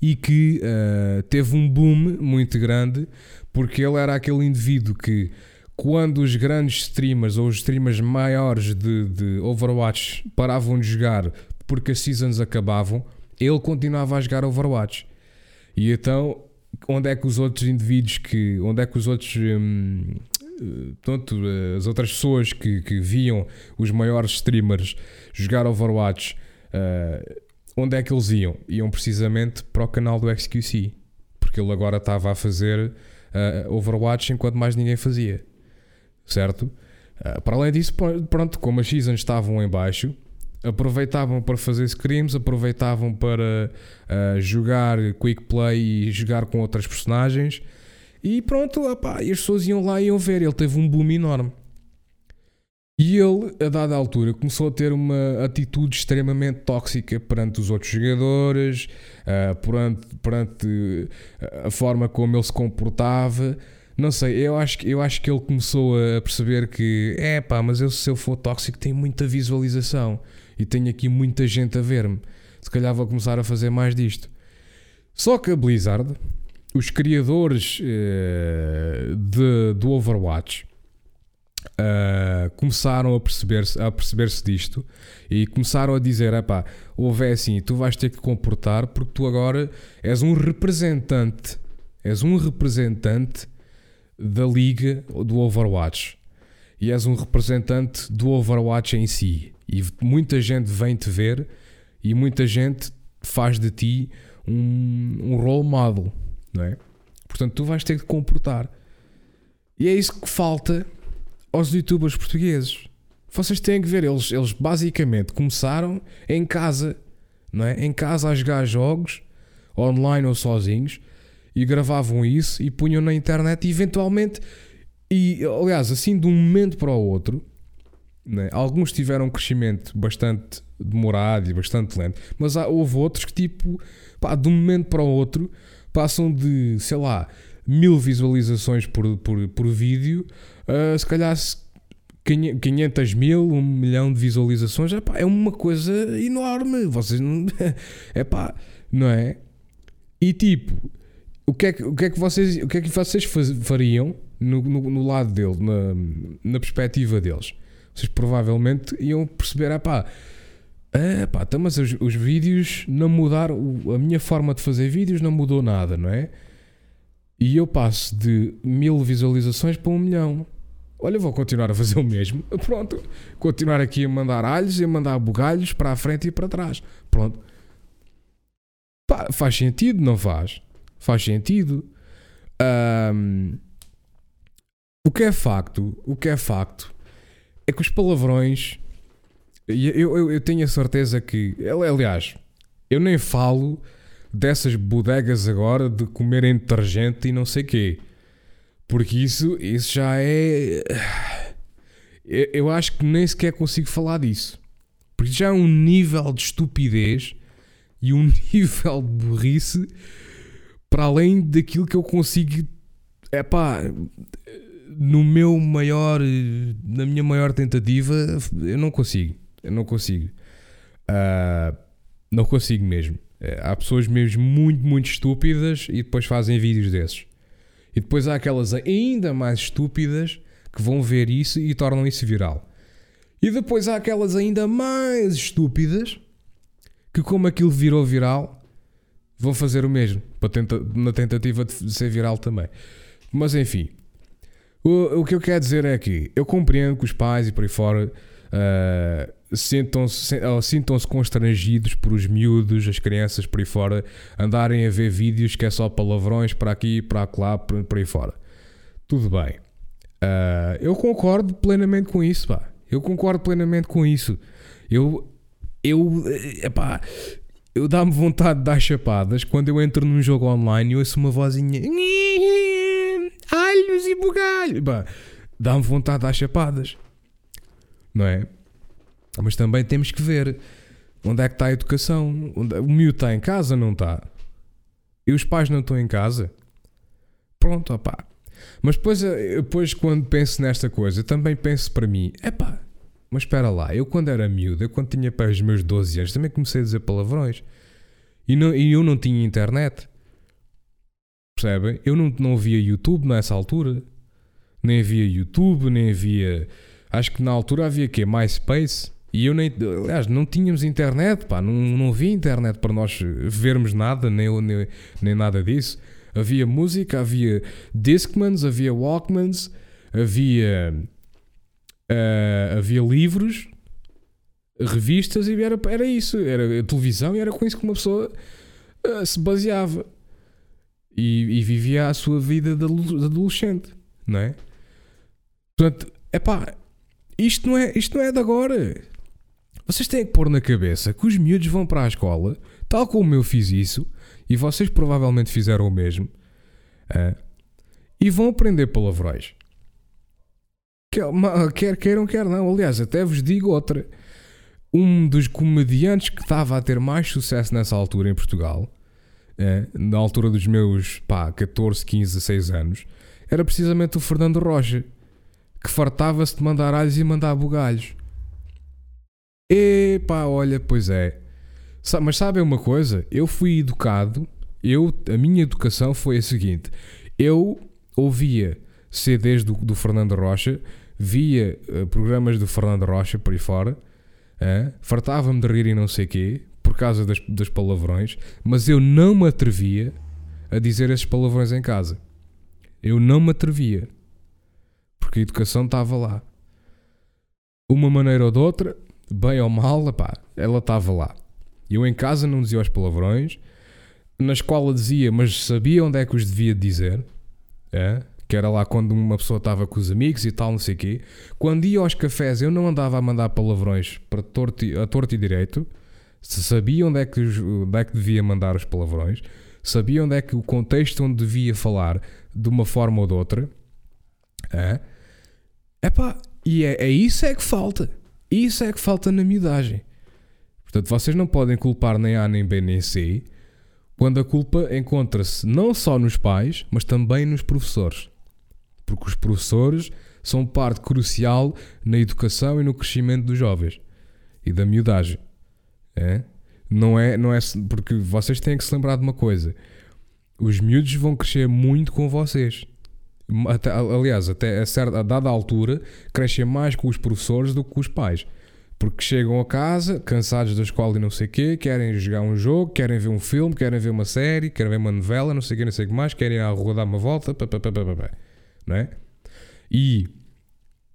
S1: E que uh, teve um boom muito grande porque ele era aquele indivíduo que, quando os grandes streamers ou os streamers maiores de, de Overwatch paravam de jogar porque as seasons acabavam, ele continuava a jogar Overwatch. E então onde é que os outros indivíduos que. onde é que os outros. Hum, Portanto, as outras pessoas que, que viam os maiores streamers jogar Overwatch, uh, onde é que eles iam? Iam precisamente para o canal do XQC, porque ele agora estava a fazer uh, Overwatch enquanto mais ninguém fazia, certo? Uh, para além disso, pronto, como as seasons estavam em baixo, aproveitavam para fazer scrims, aproveitavam para uh, jogar quick play e jogar com outras personagens. E pronto, opá, e as pessoas iam lá e iam ver. Ele teve um boom enorme. E ele, a dada altura, começou a ter uma atitude extremamente tóxica perante os outros jogadores, uh, perante, perante a forma como ele se comportava. Não sei, eu acho, eu acho que ele começou a perceber que, é pá, mas eu, se eu for tóxico, tenho muita visualização e tenho aqui muita gente a ver-me. Se calhar vou começar a fazer mais disto. Só que a Blizzard, os criadores uh, de, do Overwatch, uh, começaram a perceber-se a perceber-se disto e começaram a dizer: epá, houve é assim, tu vais ter que comportar porque tu agora és um representante, és um representante da liga do Overwatch e és um representante do Overwatch em si. E muita gente vem te ver e muita gente faz de ti um, um role model, não é? Portanto, tu vais ter que comportar. E é isso que falta aos youtubers portugueses. Vocês têm que ver, eles, eles basicamente começaram em casa, não é? Em casa a jogar jogos, online ou sozinhos, e gravavam isso e punham na internet e eventualmente, e aliás, assim de um momento para o outro, é? alguns tiveram um crescimento bastante demorado e bastante lento, mas há, houve outros que, tipo, pá, de um momento para o outro, passam de, sei lá, mil visualizações por, por, por vídeo, uh, se calhar 500 mil, um milhão de visualizações, epá, é uma coisa enorme. Vocês não. [laughs] É pá, não é? E tipo, o que é que, o que, é que, vocês, o que, é que vocês fariam no, no, no lado dele, na, na perspectiva deles? Vocês provavelmente iam perceber, epá. É pá, então, mas os, os, vídeos não mudaram, a minha forma de fazer vídeos não mudou nada, não é? E eu passo de mil visualizações para um milhão. Olha, vou continuar a fazer o mesmo. [laughs] Pronto. Continuar aqui a mandar alhos e a mandar bugalhos para a frente e para trás. Pronto. Pá, faz sentido, não faz? Faz sentido. Um, o que é facto, o que é facto é que os palavrões. Eu, eu, eu tenho a certeza que. Aliás, eu nem falo dessas bodegas agora de comerem detergente e não sei quê. Porque isso, isso já é. Eu acho que nem sequer consigo falar disso. Porque já é um nível de estupidez e um [laughs] nível de burrice para além daquilo que eu consigo. É pá, no meu maior. Na minha maior tentativa, eu não consigo. Eu não consigo. Uh, não consigo mesmo. Eh, há pessoas mesmo muito, muito estúpidas e depois fazem vídeos desses. E depois há aquelas ainda mais estúpidas que vão ver isso e tornam isso viral. E depois há aquelas ainda mais estúpidas que, como aquilo virou viral, vão fazer o mesmo na tentativa de ser viral também. Mas enfim, o, o que eu quero dizer é que eu compreendo que os pais e por aí fora uh, sintam-se sintam constrangidos por os miúdos, as crianças por aí fora, andarem a ver vídeos que é só palavrões para aqui, para lá, por, aí fora. Tudo bem. Uh, eu concordo plenamente com isso, pá. Eu concordo plenamente com isso. Eu, eu, epá, eu dá-me vontade de dar chapadas quando eu entro num jogo online e ouço uma vozinha alhos e bugalhos. Dá-me vontade de dar chapadas. Não é? Mas também temos que ver onde é que está a educação. Onde, o miúdo está em casa, não está? E os pais não estão em casa? Pronto, opá. Mas depois, eh, depois quando penso nesta coisa, também penso para mim, epá, mas espera lá, eu quando era miúdo, eu quando tinha para os meus 12 anos, também comecei a dizer palavrões. E, não, e eu não tinha internet. Percebem? Eu não, não via YouTube nessa altura. Nem havia YouTube, nem havia. Acho que na altura havia que MySpace. E eu nem, aliás, não tínhamos internet, pá, não, não havia internet para nós vermos nada, nem, nem, nem nada disso. Havia música, havia Discmans, havia Walkmans, havia, uh, havia livros, revistas e era, era isso, era televisão e era com isso que uma pessoa uh, se baseava e, e, vivia a sua vida de adolescente, não é? Portanto, é pá, isto não é, isto não é de agora. Vocês têm que pôr na cabeça que os miúdos vão para a escola, tal como eu fiz isso, e vocês provavelmente fizeram o mesmo, uh, e vão aprender palavrões. Quer queiram, quer não. Aliás, até vos digo outra. Um dos comediantes que estava a ter mais sucesso nessa altura em Portugal, uh, na altura dos meus pá, 14, 15, 16 anos, era precisamente o Fernando Rocha, que fartava-se de mandar alhos e mandar bugalhos. Epá, olha, pois é. Mas sabem uma coisa? Eu fui educado, eu, a minha educação foi a seguinte: eu ouvia CDs do, do Fernando Rocha, via uh, programas do Fernando Rocha por aí fora, fartava-me de rir e não sei quê, por causa das, das palavrões, mas eu não me atrevia a dizer esses palavrões em casa. Eu não me atrevia. Porque a educação estava lá. Uma maneira ou de outra, bem ou mal, epá, ela estava lá. Eu em casa não dizia os palavrões, na escola dizia, mas sabia onde é que os devia dizer. É? Que era lá quando uma pessoa estava com os amigos e tal, não sei o quê. Quando ia aos cafés, eu não andava a mandar palavrões para torto, a torto e direito. Sabia onde é, que, onde é que devia mandar os palavrões. Sabia onde é que o contexto onde devia falar de uma forma ou de outra. É? Epá, e é, é isso é que falta. Isso é que falta na miudagem. Portanto, vocês não podem culpar nem A, nem B, nem C, quando a culpa encontra-se não só nos pais, mas também nos professores. Porque os professores são parte crucial na educação e no crescimento dos jovens e da miudagem. É? Não é, não é porque vocês têm que se lembrar de uma coisa: os miúdos vão crescer muito com vocês. Até, aliás, até a, certa, a dada altura, crescem mais com os professores do que com os pais. Porque chegam a casa, cansados da escola e não sei o quê, querem jogar um jogo, querem ver um filme, querem ver uma série, querem ver uma novela, não sei o quê, não sei o que mais, querem ir rua dar uma volta, pá, pá, pá, pá, pá, não é? E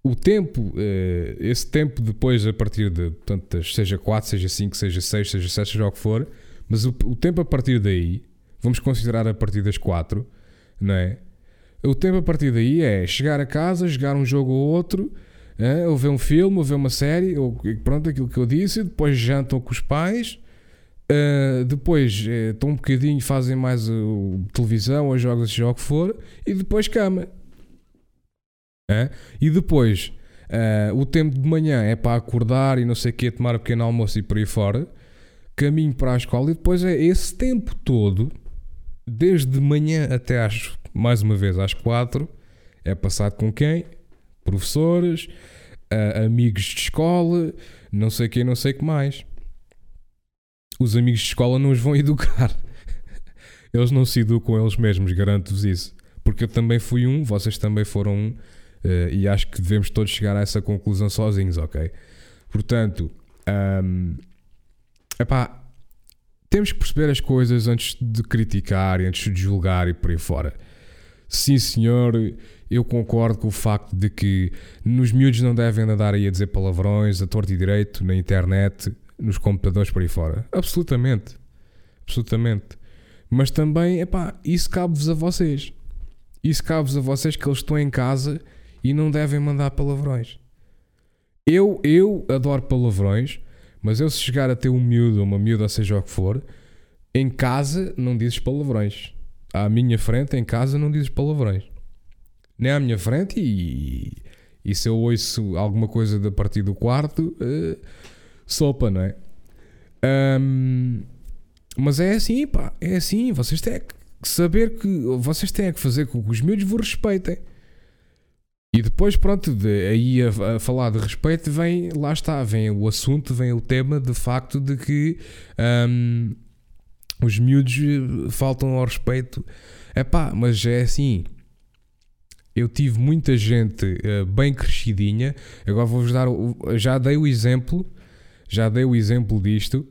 S1: o tempo, eh, esse tempo depois, a partir de, portanto, seja 4, seja 5, seja 6, seja 7, seja o que for, mas o, o tempo a partir daí, vamos considerar a partir das 4, não é? O tempo a partir daí é chegar a casa, jogar um jogo ou outro, é, ou ver um filme, ou ver uma série, ou pronto, aquilo que eu disse, depois jantam com os pais, uh, depois uh, estão um bocadinho, fazem mais uh, televisão ou jogos, seja o que for, e depois cama. É? E depois o tempo de manhã é para acordar e não sei o que, tomar um pequeno almoço e por aí fora, caminho para a escola, e depois é esse tempo todo, desde manhã até às, mais uma vez, às quatro, é passado com quem? professores, uh, amigos de escola, não sei quem, não sei que mais. Os amigos de escola não os vão [laughs] educar. Eles não se educam eles mesmos, garanto-vos isso. Porque eu também fui um, vocês também foram um, uh, e acho que devemos todos chegar a essa conclusão sozinhos, ok? Portanto, um, epá, temos que perceber as coisas antes de criticar, antes de julgar e por aí fora. Sim, senhor, eu concordo com o facto de que nos miúdos não devem andar aí a dizer palavrões, a torto e direito, na internet, nos computadores por aí fora. Absolutamente. Absolutamente. Mas também, epá, isso cabe-vos a vocês. Isso cabe-vos a vocês que eles estão em casa e não devem mandar palavrões. Eu, eu adoro palavrões, mas eu se chegar a ter um miúdo uma miúda, seja o que for, em casa não dizes palavrões. À minha frente, em casa, não dizes palavrões nem à minha frente e, e se eu ouço alguma coisa da partir do quarto, uh, sopa, não é? Um, mas é assim, pá, é assim, vocês têm que saber que vocês têm que fazer com que os miúdos vos respeitem. E depois, pronto, de, aí a, a, falar de respeito, vem, lá está, vem o assunto, vem o tema de facto de que um, os miúdos faltam ao respeito. É pá, mas é assim, eu tive muita gente uh, bem crescidinha. Agora vou-vos dar. Já dei o exemplo. Já dei o exemplo disto.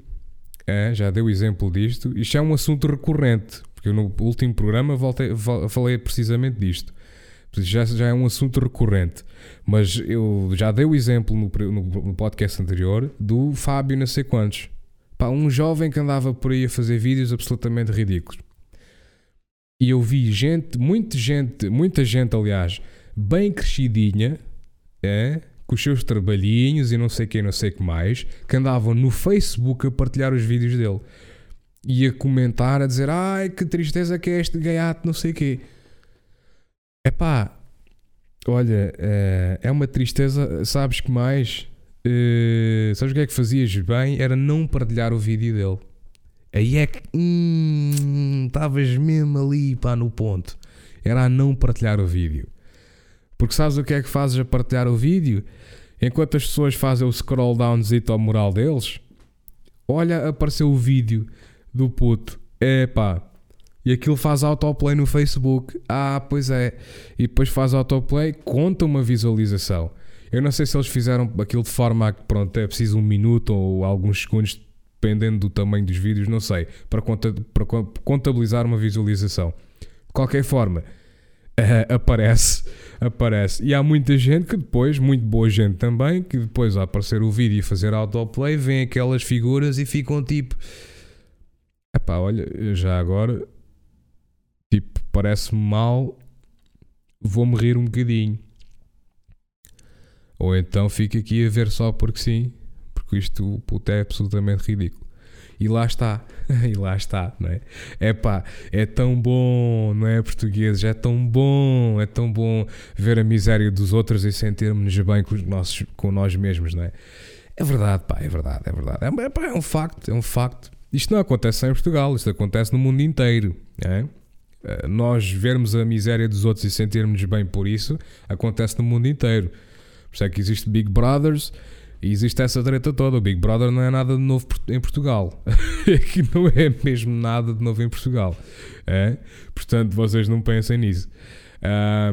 S1: É, já dei o exemplo disto. Isto é um assunto recorrente. Porque no último programa voltei, falei precisamente disto. Já, já é um assunto recorrente. Mas eu já dei o exemplo no, no, no podcast anterior do Fábio, não sei quantos. Pá, um jovem que andava por aí a fazer vídeos absolutamente ridículos. E eu vi gente, muita gente, muita gente, aliás, bem crescidinha, é, com os seus trabalhinhos e não sei quem, não sei que mais, que andavam no Facebook a partilhar os vídeos dele. E a comentar, a dizer, ai, que tristeza que é este gaiato, não sei o quê. Epá, olha, é, é uma tristeza, sabes que mais? Uh, sabes o que é que fazias bem? Era não partilhar o vídeo dele. Aí é que estavas hum, mesmo ali pá, no ponto. Era a não partilhar o vídeo. Porque sabes o que é que fazes a partilhar o vídeo? Enquanto as pessoas fazem o scroll downzito ao moral deles, olha, apareceu o vídeo do puto. É pá. E aquilo faz autoplay no Facebook. Ah, pois é. E depois faz autoplay, conta uma visualização. Eu não sei se eles fizeram aquilo de forma a que, pronto, é preciso um minuto ou alguns segundos, dependendo do tamanho dos vídeos, não sei, para, para contabilizar uma visualização. De qualquer forma, uh, [laughs] aparece, aparece. E há muita gente que depois, muito boa gente também, que depois a aparecer o vídeo e fazer autoplay, vêem aquelas figuras e ficam tipo. Epá, olha, já agora, tipo, parece-me mal, vou-me rir um bocadinho. Ou então fica aqui a ver só porque sim, porque isto puto, é absolutamente ridículo. E lá está, [laughs] e lá está, não é? É pá, é tão bom, não é? Portugueses, é tão bom, é tão bom ver a miséria dos outros e sentirmos-nos bem com, os nossos, com nós mesmos, não é? É verdade, pá, é verdade, é verdade. É, pá, é um facto, é um facto. Isto não acontece só em Portugal, isto acontece no mundo inteiro, é? Eh, nós vermos a miséria dos outros e sentirmos bem por isso, acontece no mundo inteiro. Por isso é que existe Big Brothers e existe essa treta toda. O Big Brother não é nada de novo em Portugal. [laughs] Aqui não é mesmo nada de novo em Portugal. É? Portanto, vocês não pensem nisso.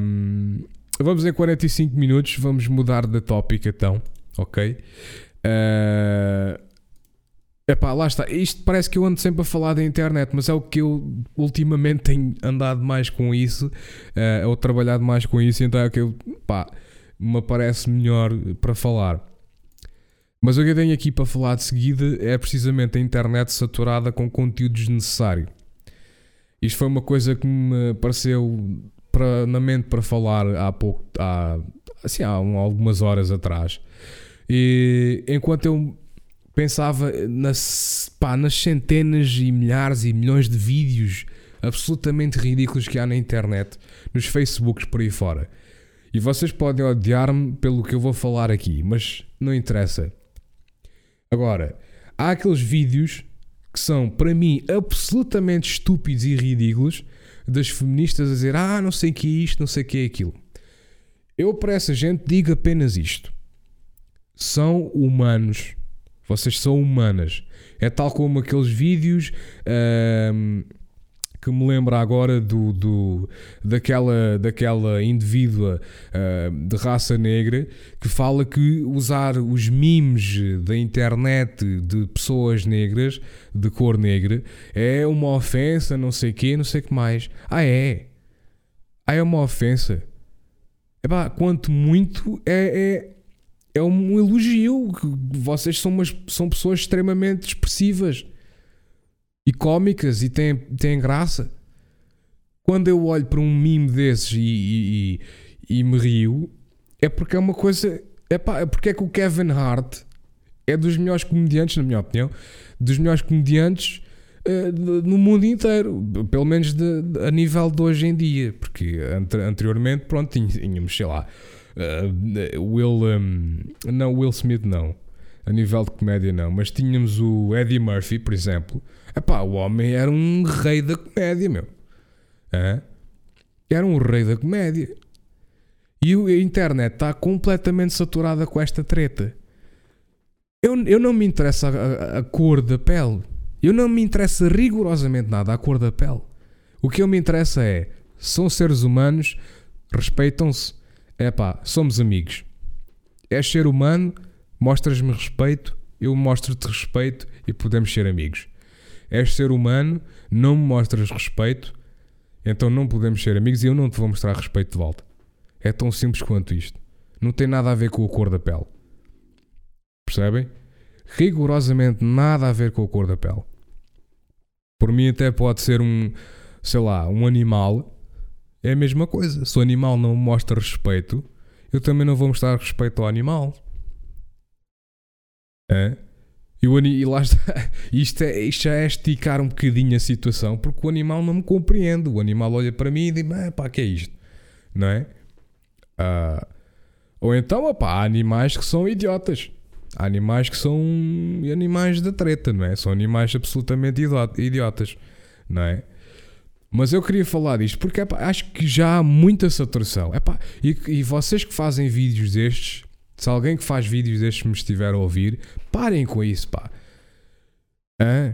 S1: Um, vamos em 45 minutos. Vamos mudar de tópico então. Ok? Uh, epá, lá está. Isto parece que eu ando sempre a falar da internet, mas é o que eu ultimamente tenho andado mais com isso, uh, ou trabalhado mais com isso, então é o que eu. Pá, me parece melhor para falar. Mas o que eu tenho aqui para falar de seguida é precisamente a internet saturada com conteúdo desnecessário. Isto foi uma coisa que me apareceu para, na mente para falar há pouco, há, assim, há algumas horas atrás. E enquanto eu pensava nas, pá, nas centenas e milhares e milhões de vídeos absolutamente ridículos que há na internet, nos Facebooks por aí fora. E vocês podem odiar-me pelo que eu vou falar aqui, mas não interessa. Agora, há aqueles vídeos que são, para mim, absolutamente estúpidos e ridículos das feministas a dizer ah, não sei o que é isto, não sei o que é aquilo. Eu, para essa gente, digo apenas isto: são humanos. Vocês são humanas. É tal como aqueles vídeos. Que me lembra agora do, do, daquela, daquela indivídua uh, de raça negra que fala que usar os memes da internet de pessoas negras, de cor negra, é uma ofensa, não sei quê, não sei que mais. Ah, é? Ah, é uma ofensa? Epá, quanto muito é, é, é um elogio. Vocês são, umas, são pessoas extremamente expressivas e cómicas e têm, têm graça. Quando eu olho para um meme desses e, e, e, me rio, é porque é uma coisa. É, pá, é porque é que o Kevin Hart é dos melhores comediantes, na minha opinião, dos melhores comediantes uh, no mundo inteiro, pelo menos de, de, a nível de hoje em dia, porque anteriormente, pronto, tínhamos, sei lá, uh, Will, um, não, Will Smith não, a nível de comédia não, mas tínhamos o Eddie Murphy, por exemplo, Epá, o homem era um rei da comédia, meu. Era um rei da comédia. E a internet está completamente saturada com esta treta. Eu, eu não me interessa a, a, a, cor da pele. Eu não me interessa rigorosamente nada a cor da pele. O que eu me interessa é: são seres humanos, respeitam-se. É pá, somos amigos. És ser humano, mostras-me respeito, eu mostro-te respeito e podemos ser amigos és ser humano, não me mostras respeito, então não podemos ser amigos e eu não te vou mostrar respeito de volta. É tão simples quanto isto. Não tem nada a ver com a cor da pele. Percebem? Rigorosamente nada a ver com a cor da pele. Por mim, até pode ser um, sei lá, um animal. É a mesma coisa. Se o animal não mostra respeito, eu também não vou mostrar respeito ao animal. E, o, e lá está. [laughs] Isto, é, isto já é esticar um bocadinho a situação, porque o animal não me compreende. O animal olha para mim e diz: ah, pá, que é isto? Não é? Uh, ou então, opá, há animais que são idiotas. Há animais que são animais da treta, não é? São animais absolutamente idiotas, não é? Mas eu queria falar disto porque epá, acho que já há muita saturação. Epá, e, e vocês que fazem vídeos destes, se alguém que faz vídeos destes me estiver a ouvir, parem com isso, pá. Hã?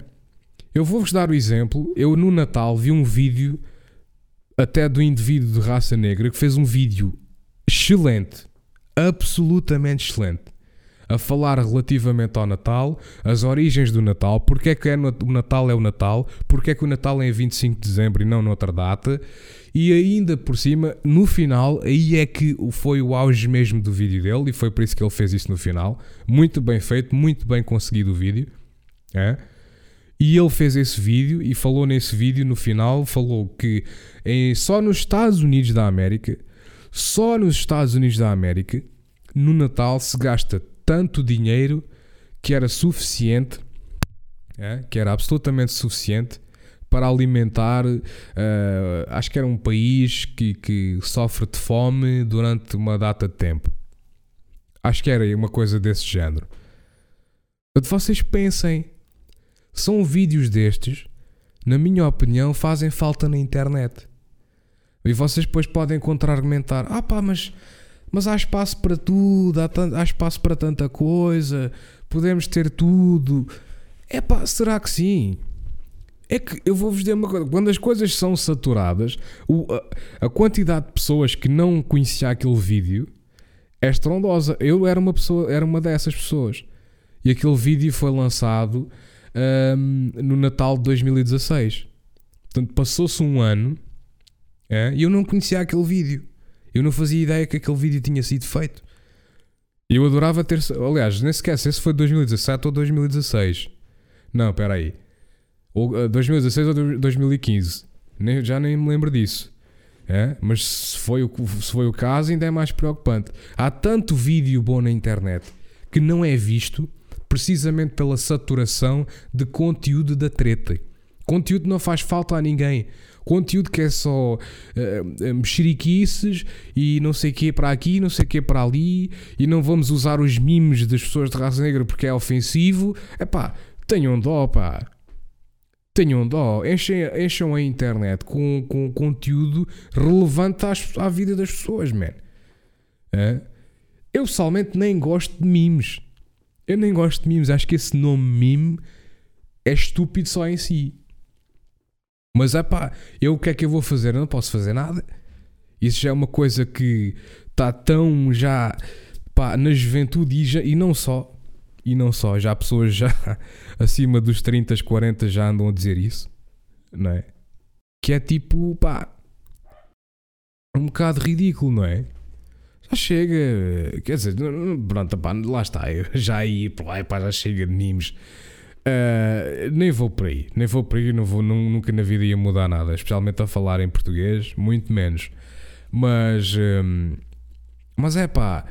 S1: Eu vou-vos dar o exemplo. Eu no Natal vi um vídeo até do indivíduo de raça negra que fez um vídeo excelente. absolutamente excelente. A falar relativamente ao Natal, as origens do Natal, porque é que é o Natal é o Natal, porque é que o Natal é em 25 de dezembro e não noutra data, e ainda por cima, no final, aí é que foi o auge mesmo do vídeo dele, e foi por isso que ele fez isso no final. Muito bem feito, muito bem conseguido o vídeo. É? E ele fez esse vídeo e falou nesse vídeo no final, falou que em- só nos Estados Unidos da América, só nos Estados Unidos da América, no Natal se gasta tanto dinheiro que era suficiente, é, que era absolutamente suficiente para alimentar, eh, acho que era um país que, que sofre de fome durante uma data de tempo. Acho que era uma coisa desse género. Portanto, vocês pensem, são vídeos destes, na minha opinião, fazem falta na internet. E vocês depois podem contra-argumentar: ah pá, mas, mas há espaço para tudo, há, há espaço para tanta coisa, podemos ter tudo. É pá, será que sim? É que eu vou-vos dizer uma coisa: quando as coisas são saturadas, o- a, a quantidade de pessoas que não conhecia aquele vídeo é estrondosa. Eu era uma pessoa, era uma dessas pessoas. E aquele vídeo foi lançado ahm, no Natal de 2016. Portanto, passou-se um ano é, e eu não conhecia aquele vídeo. Eu não fazia ideia que aquele vídeo tinha sido feito. Eu adorava ter. Aliás, nem sequer se foi 2017 ou 2016. Não, espera aí. Ou, ah, 2016 ou 2015. Nem, já nem me lembro disso. É? Mas se foi, o, se foi o caso, ainda é mais preocupante. Há tanto vídeo bom na internet que não é visto precisamente pela saturação de conteúdo da treta. Conteúdo não faz falta a ninguém. Conteúdo que é só uh, mexeriquices e não sei o que para aqui, não sei o que para ali, e não vamos usar os mimos das pessoas de raça negra porque é ofensivo. É pá, tenham dó, pá. Tenham dó, enchem, encham a internet com, com conteúdo relevante às, à vida das pessoas, man. Eu pessoalmente nem gosto de memes. Eu nem gosto de memes. Acho que esse nome meme é estúpido só em si. Mas é pá, eu o que é que eu vou fazer? Eu não posso fazer nada. Isso já é uma coisa que está tão já pá, na juventude e, já, e não só. E não só, já pessoas já [laughs] acima dos 30, 40 já andam a dizer isso, não é? Que é tipo, pá, um bocado ridículo, não é? Já chega, quer dizer, pronto, pá, lá está, já aí, pá, já chega de memes. Uh, nem vou por aí, nem vou por aí, não vou, nunca na vida ia mudar nada, especialmente a falar em português, muito menos. Mas, um, mas é pá,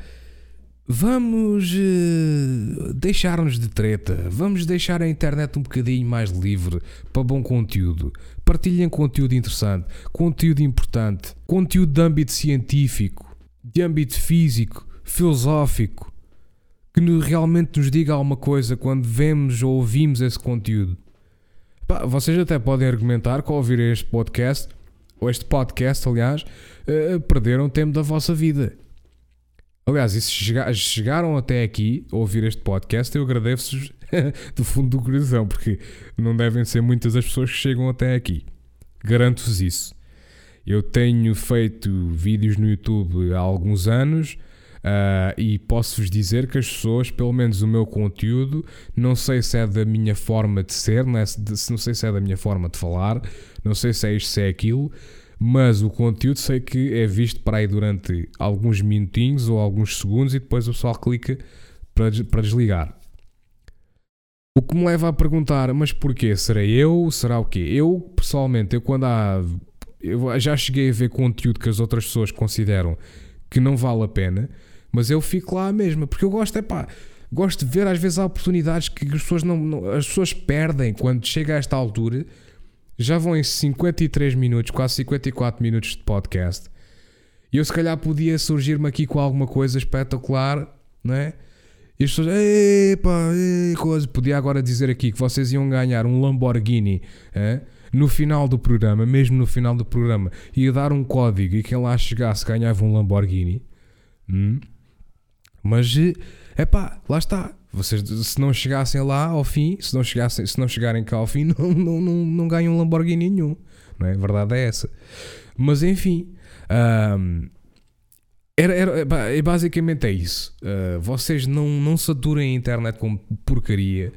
S1: vamos uh, deixar-nos de treta, vamos deixar a internet um bocadinho mais livre para bom conteúdo. Partilhem conteúdo interessante, conteúdo importante, conteúdo de âmbito científico, de âmbito físico, filosófico que realmente nos diga alguma coisa quando vemos ou ouvimos esse conteúdo. Vocês até podem argumentar que ao ouvir este podcast, ou este podcast, aliás, uh, perderam tempo da vossa vida. Aliás, e se chega, chegaram até aqui a ouvir este podcast, eu agradeço-vos [laughs] do fundo do coração, porque não devem ser muitas as pessoas que chegam até aqui. Garanto-vos isso. Eu tenho feito vídeos no YouTube há alguns anos Uh, e posso-vos dizer que as pessoas, pelo menos o meu conteúdo, não sei se é da minha forma de ser, não, é, não sei se é da minha forma de falar, não sei se é isto, se é aquilo, mas o conteúdo sei que é visto para aí durante alguns minutinhos ou alguns segundos e depois o pessoal clica para, para desligar. O que me leva a perguntar, mas porquê? Será eu? Será o quê? Eu, pessoalmente, eu quando há. Eu já cheguei a ver conteúdo que as outras pessoas consideram que não vale a pena, mas eu fico lá mesmo, porque eu gosto, é pá, gosto de ver às vezes há oportunidades que as pessoas, não, não, as pessoas perdem quando chega a esta altura, já vão em 53 minutos, quase 54 minutos de podcast, e eu se calhar podia surgir-me aqui com alguma coisa espetacular, não é? E as pessoas, epá, coisa, podia agora dizer aqui que vocês iam ganhar um Lamborghini, é? no final do programa, mesmo no final do programa, ia dar um código e quem lá chegasse ganhava um Lamborghini. Hum? Mas é pá, lá está. Vocês se não chegassem lá ao fim, se não, chegassem, se não chegarem cá ao fim, [laughs] não, não, não, não ganham Lamborghini nenhum. Não é? A verdade é essa. Mas enfim, um, era, era, é basicamente é isso. Uh, vocês não, não saturem a internet com porcaria.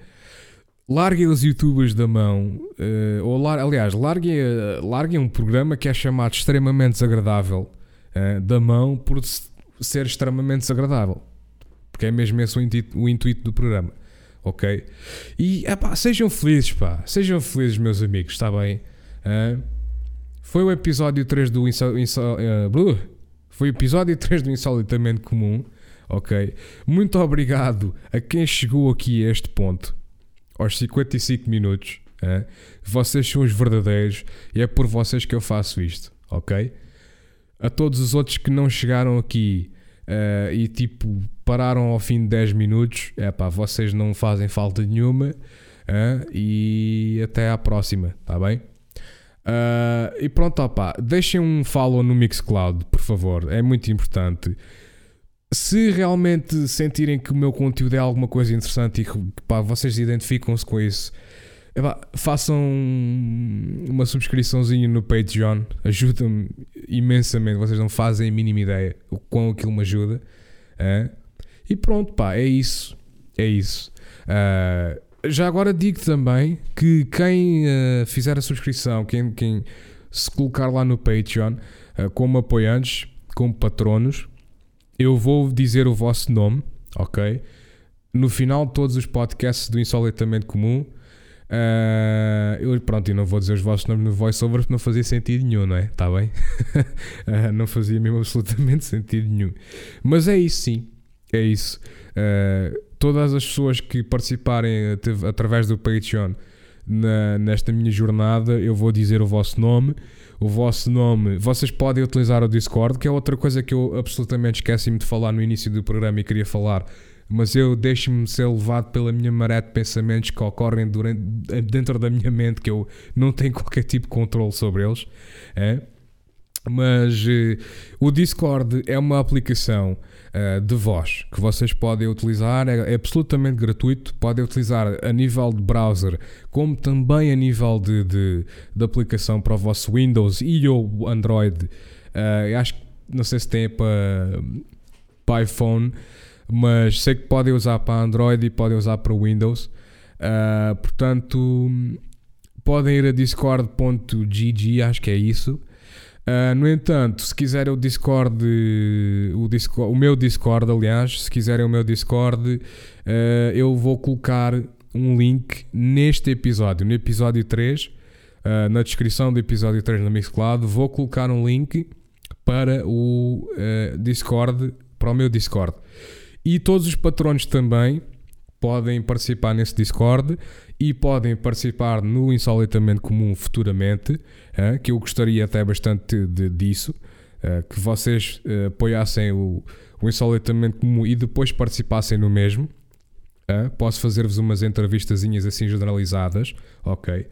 S1: Larguem os youtubers da mão. Uh, ou lar, aliás, larguem, larguem um programa que é chamado extremamente desagradável uh, da mão por ser extremamente desagradável. Porque é mesmo esse o intuito, o intuito do programa. Ok? E sejam felizes, pá. Sejam felizes, meus amigos, está bem? Foi o episódio 3 do Inso, Inso, uh, Foi o episódio 3 do Insolitamente Comum. Ok? Muito obrigado a quem chegou aqui a este ponto, aos 55 minutos. Vocês são os verdadeiros e é por vocês que eu faço isto. Ok? A todos os outros que não chegaram aqui uh, e tipo pararam ao fim de 10 minutos, é pá, vocês não fazem falta nenhuma uh, e até à próxima, tá bem? Uh, e pronto, opá, deixem um follow no Mixcloud, por favor, é muito importante. Se realmente sentirem que o meu conteúdo é alguma coisa interessante e que pá, vocês identificam-se com isso, Façam uma subscriçãozinha no Patreon, ajuda-me imensamente. Vocês não fazem a mínima ideia o quão aquilo me ajuda. E pronto, pá, é isso. É isso. Uh, já agora digo também que quem uh, fizer a subscrição, quem, quem se colocar lá no Patreon uh, como apoiantes, como patronos, eu vou dizer o vosso nome, ok? No final de todos os podcasts do Insolitamente Comum Uh, eu, pronto, e não vou dizer os vossos nomes no voiceover porque não fazia sentido nenhum, não é? Está bem? uh, [laughs] não fazia mesmo absolutamente [laughs] sentido nenhum. Mas é isso, sim. É isso. Uh, todas as pessoas que participarem através do Patreon na, nesta minha jornada, eu vou dizer o vosso nome. O vosso nome, vocês podem utilizar o Discord, que é outra coisa que eu absolutamente esqueci-me de falar no início do programa e queria falar mas eu deixo-me ser levado pela minha maré de pensamentos que ocorrem durante, dentro da minha mente, que eu não tenho [laughs] qualquer tipo de controle sobre eles. É? Mas uh, o Discord é uma aplicação uh, de voz que vocês podem utilizar, é, é, absolutamente gratuito. Podem utilizar a nível de browser, como também a nível de, de, de aplicação para o vosso Windows e o Android. Uh, acho que não sei se tem para, para iPhone mas sei que podem usar para Android e podem usar para Windows. Uh, portanto, podem ir a discord.gg, acho que é isso. Uh, no entanto, se quiserem o Discord, o Discord, o meu Discord, aliás, se quiserem o meu Discord, uh, eu vou colocar um link neste episódio, no episódio 3, na descrição do episódio 3 no Mixcloud, vou colocar um link para o Discord, para o meu Discord. E todos os patronos também podem participar nesse Discord e podem participar no Insolitamente Comum futuramente, uh, que eu gostaria até bastante de, disso, uh, que vocês uh, apoiassem o, o Insolitamente Comum e depois participassem no mesmo. posso fazer-vos umas entrevistazinhas assim generalizadas, ok?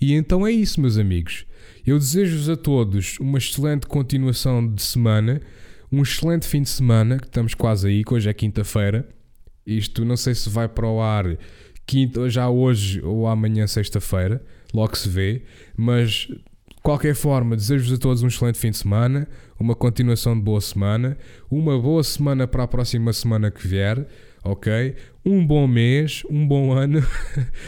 S1: E então é isso, meus amigos. Eu desejo-vos a todos uma excelente continuação de semana um excelente fim de semana, que estamos quase aí, que hoje é quinta-feira. Isto não sei se vai para o ar quinta, já hoje ou amanhã, sexta-feira, logo se vê. Mas de qualquer forma, desejo-vos a todos um excelente fim de semana, uma continuação de boa semana, uma boa semana para a próxima semana que vier, ok? Um bom mês, um bom [laughs] ano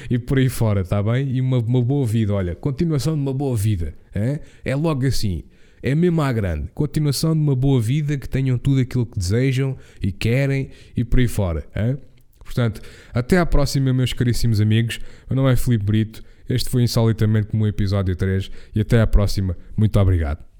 S1: e por aí fora, tá bem? E uma, uma boa vida, olha, continuação de uma boa vida, é, é logo assim é mesmo à grande. Continuação de uma boa vida, que tenham tudo aquilo que desejam e querem e por aí fora. Hein? Portanto, até à próxima, meus caríssimos amigos. Meu nome é Filipe Brito. Este foi insolitamente como o episódio 3 e até à próxima. Muito obrigado.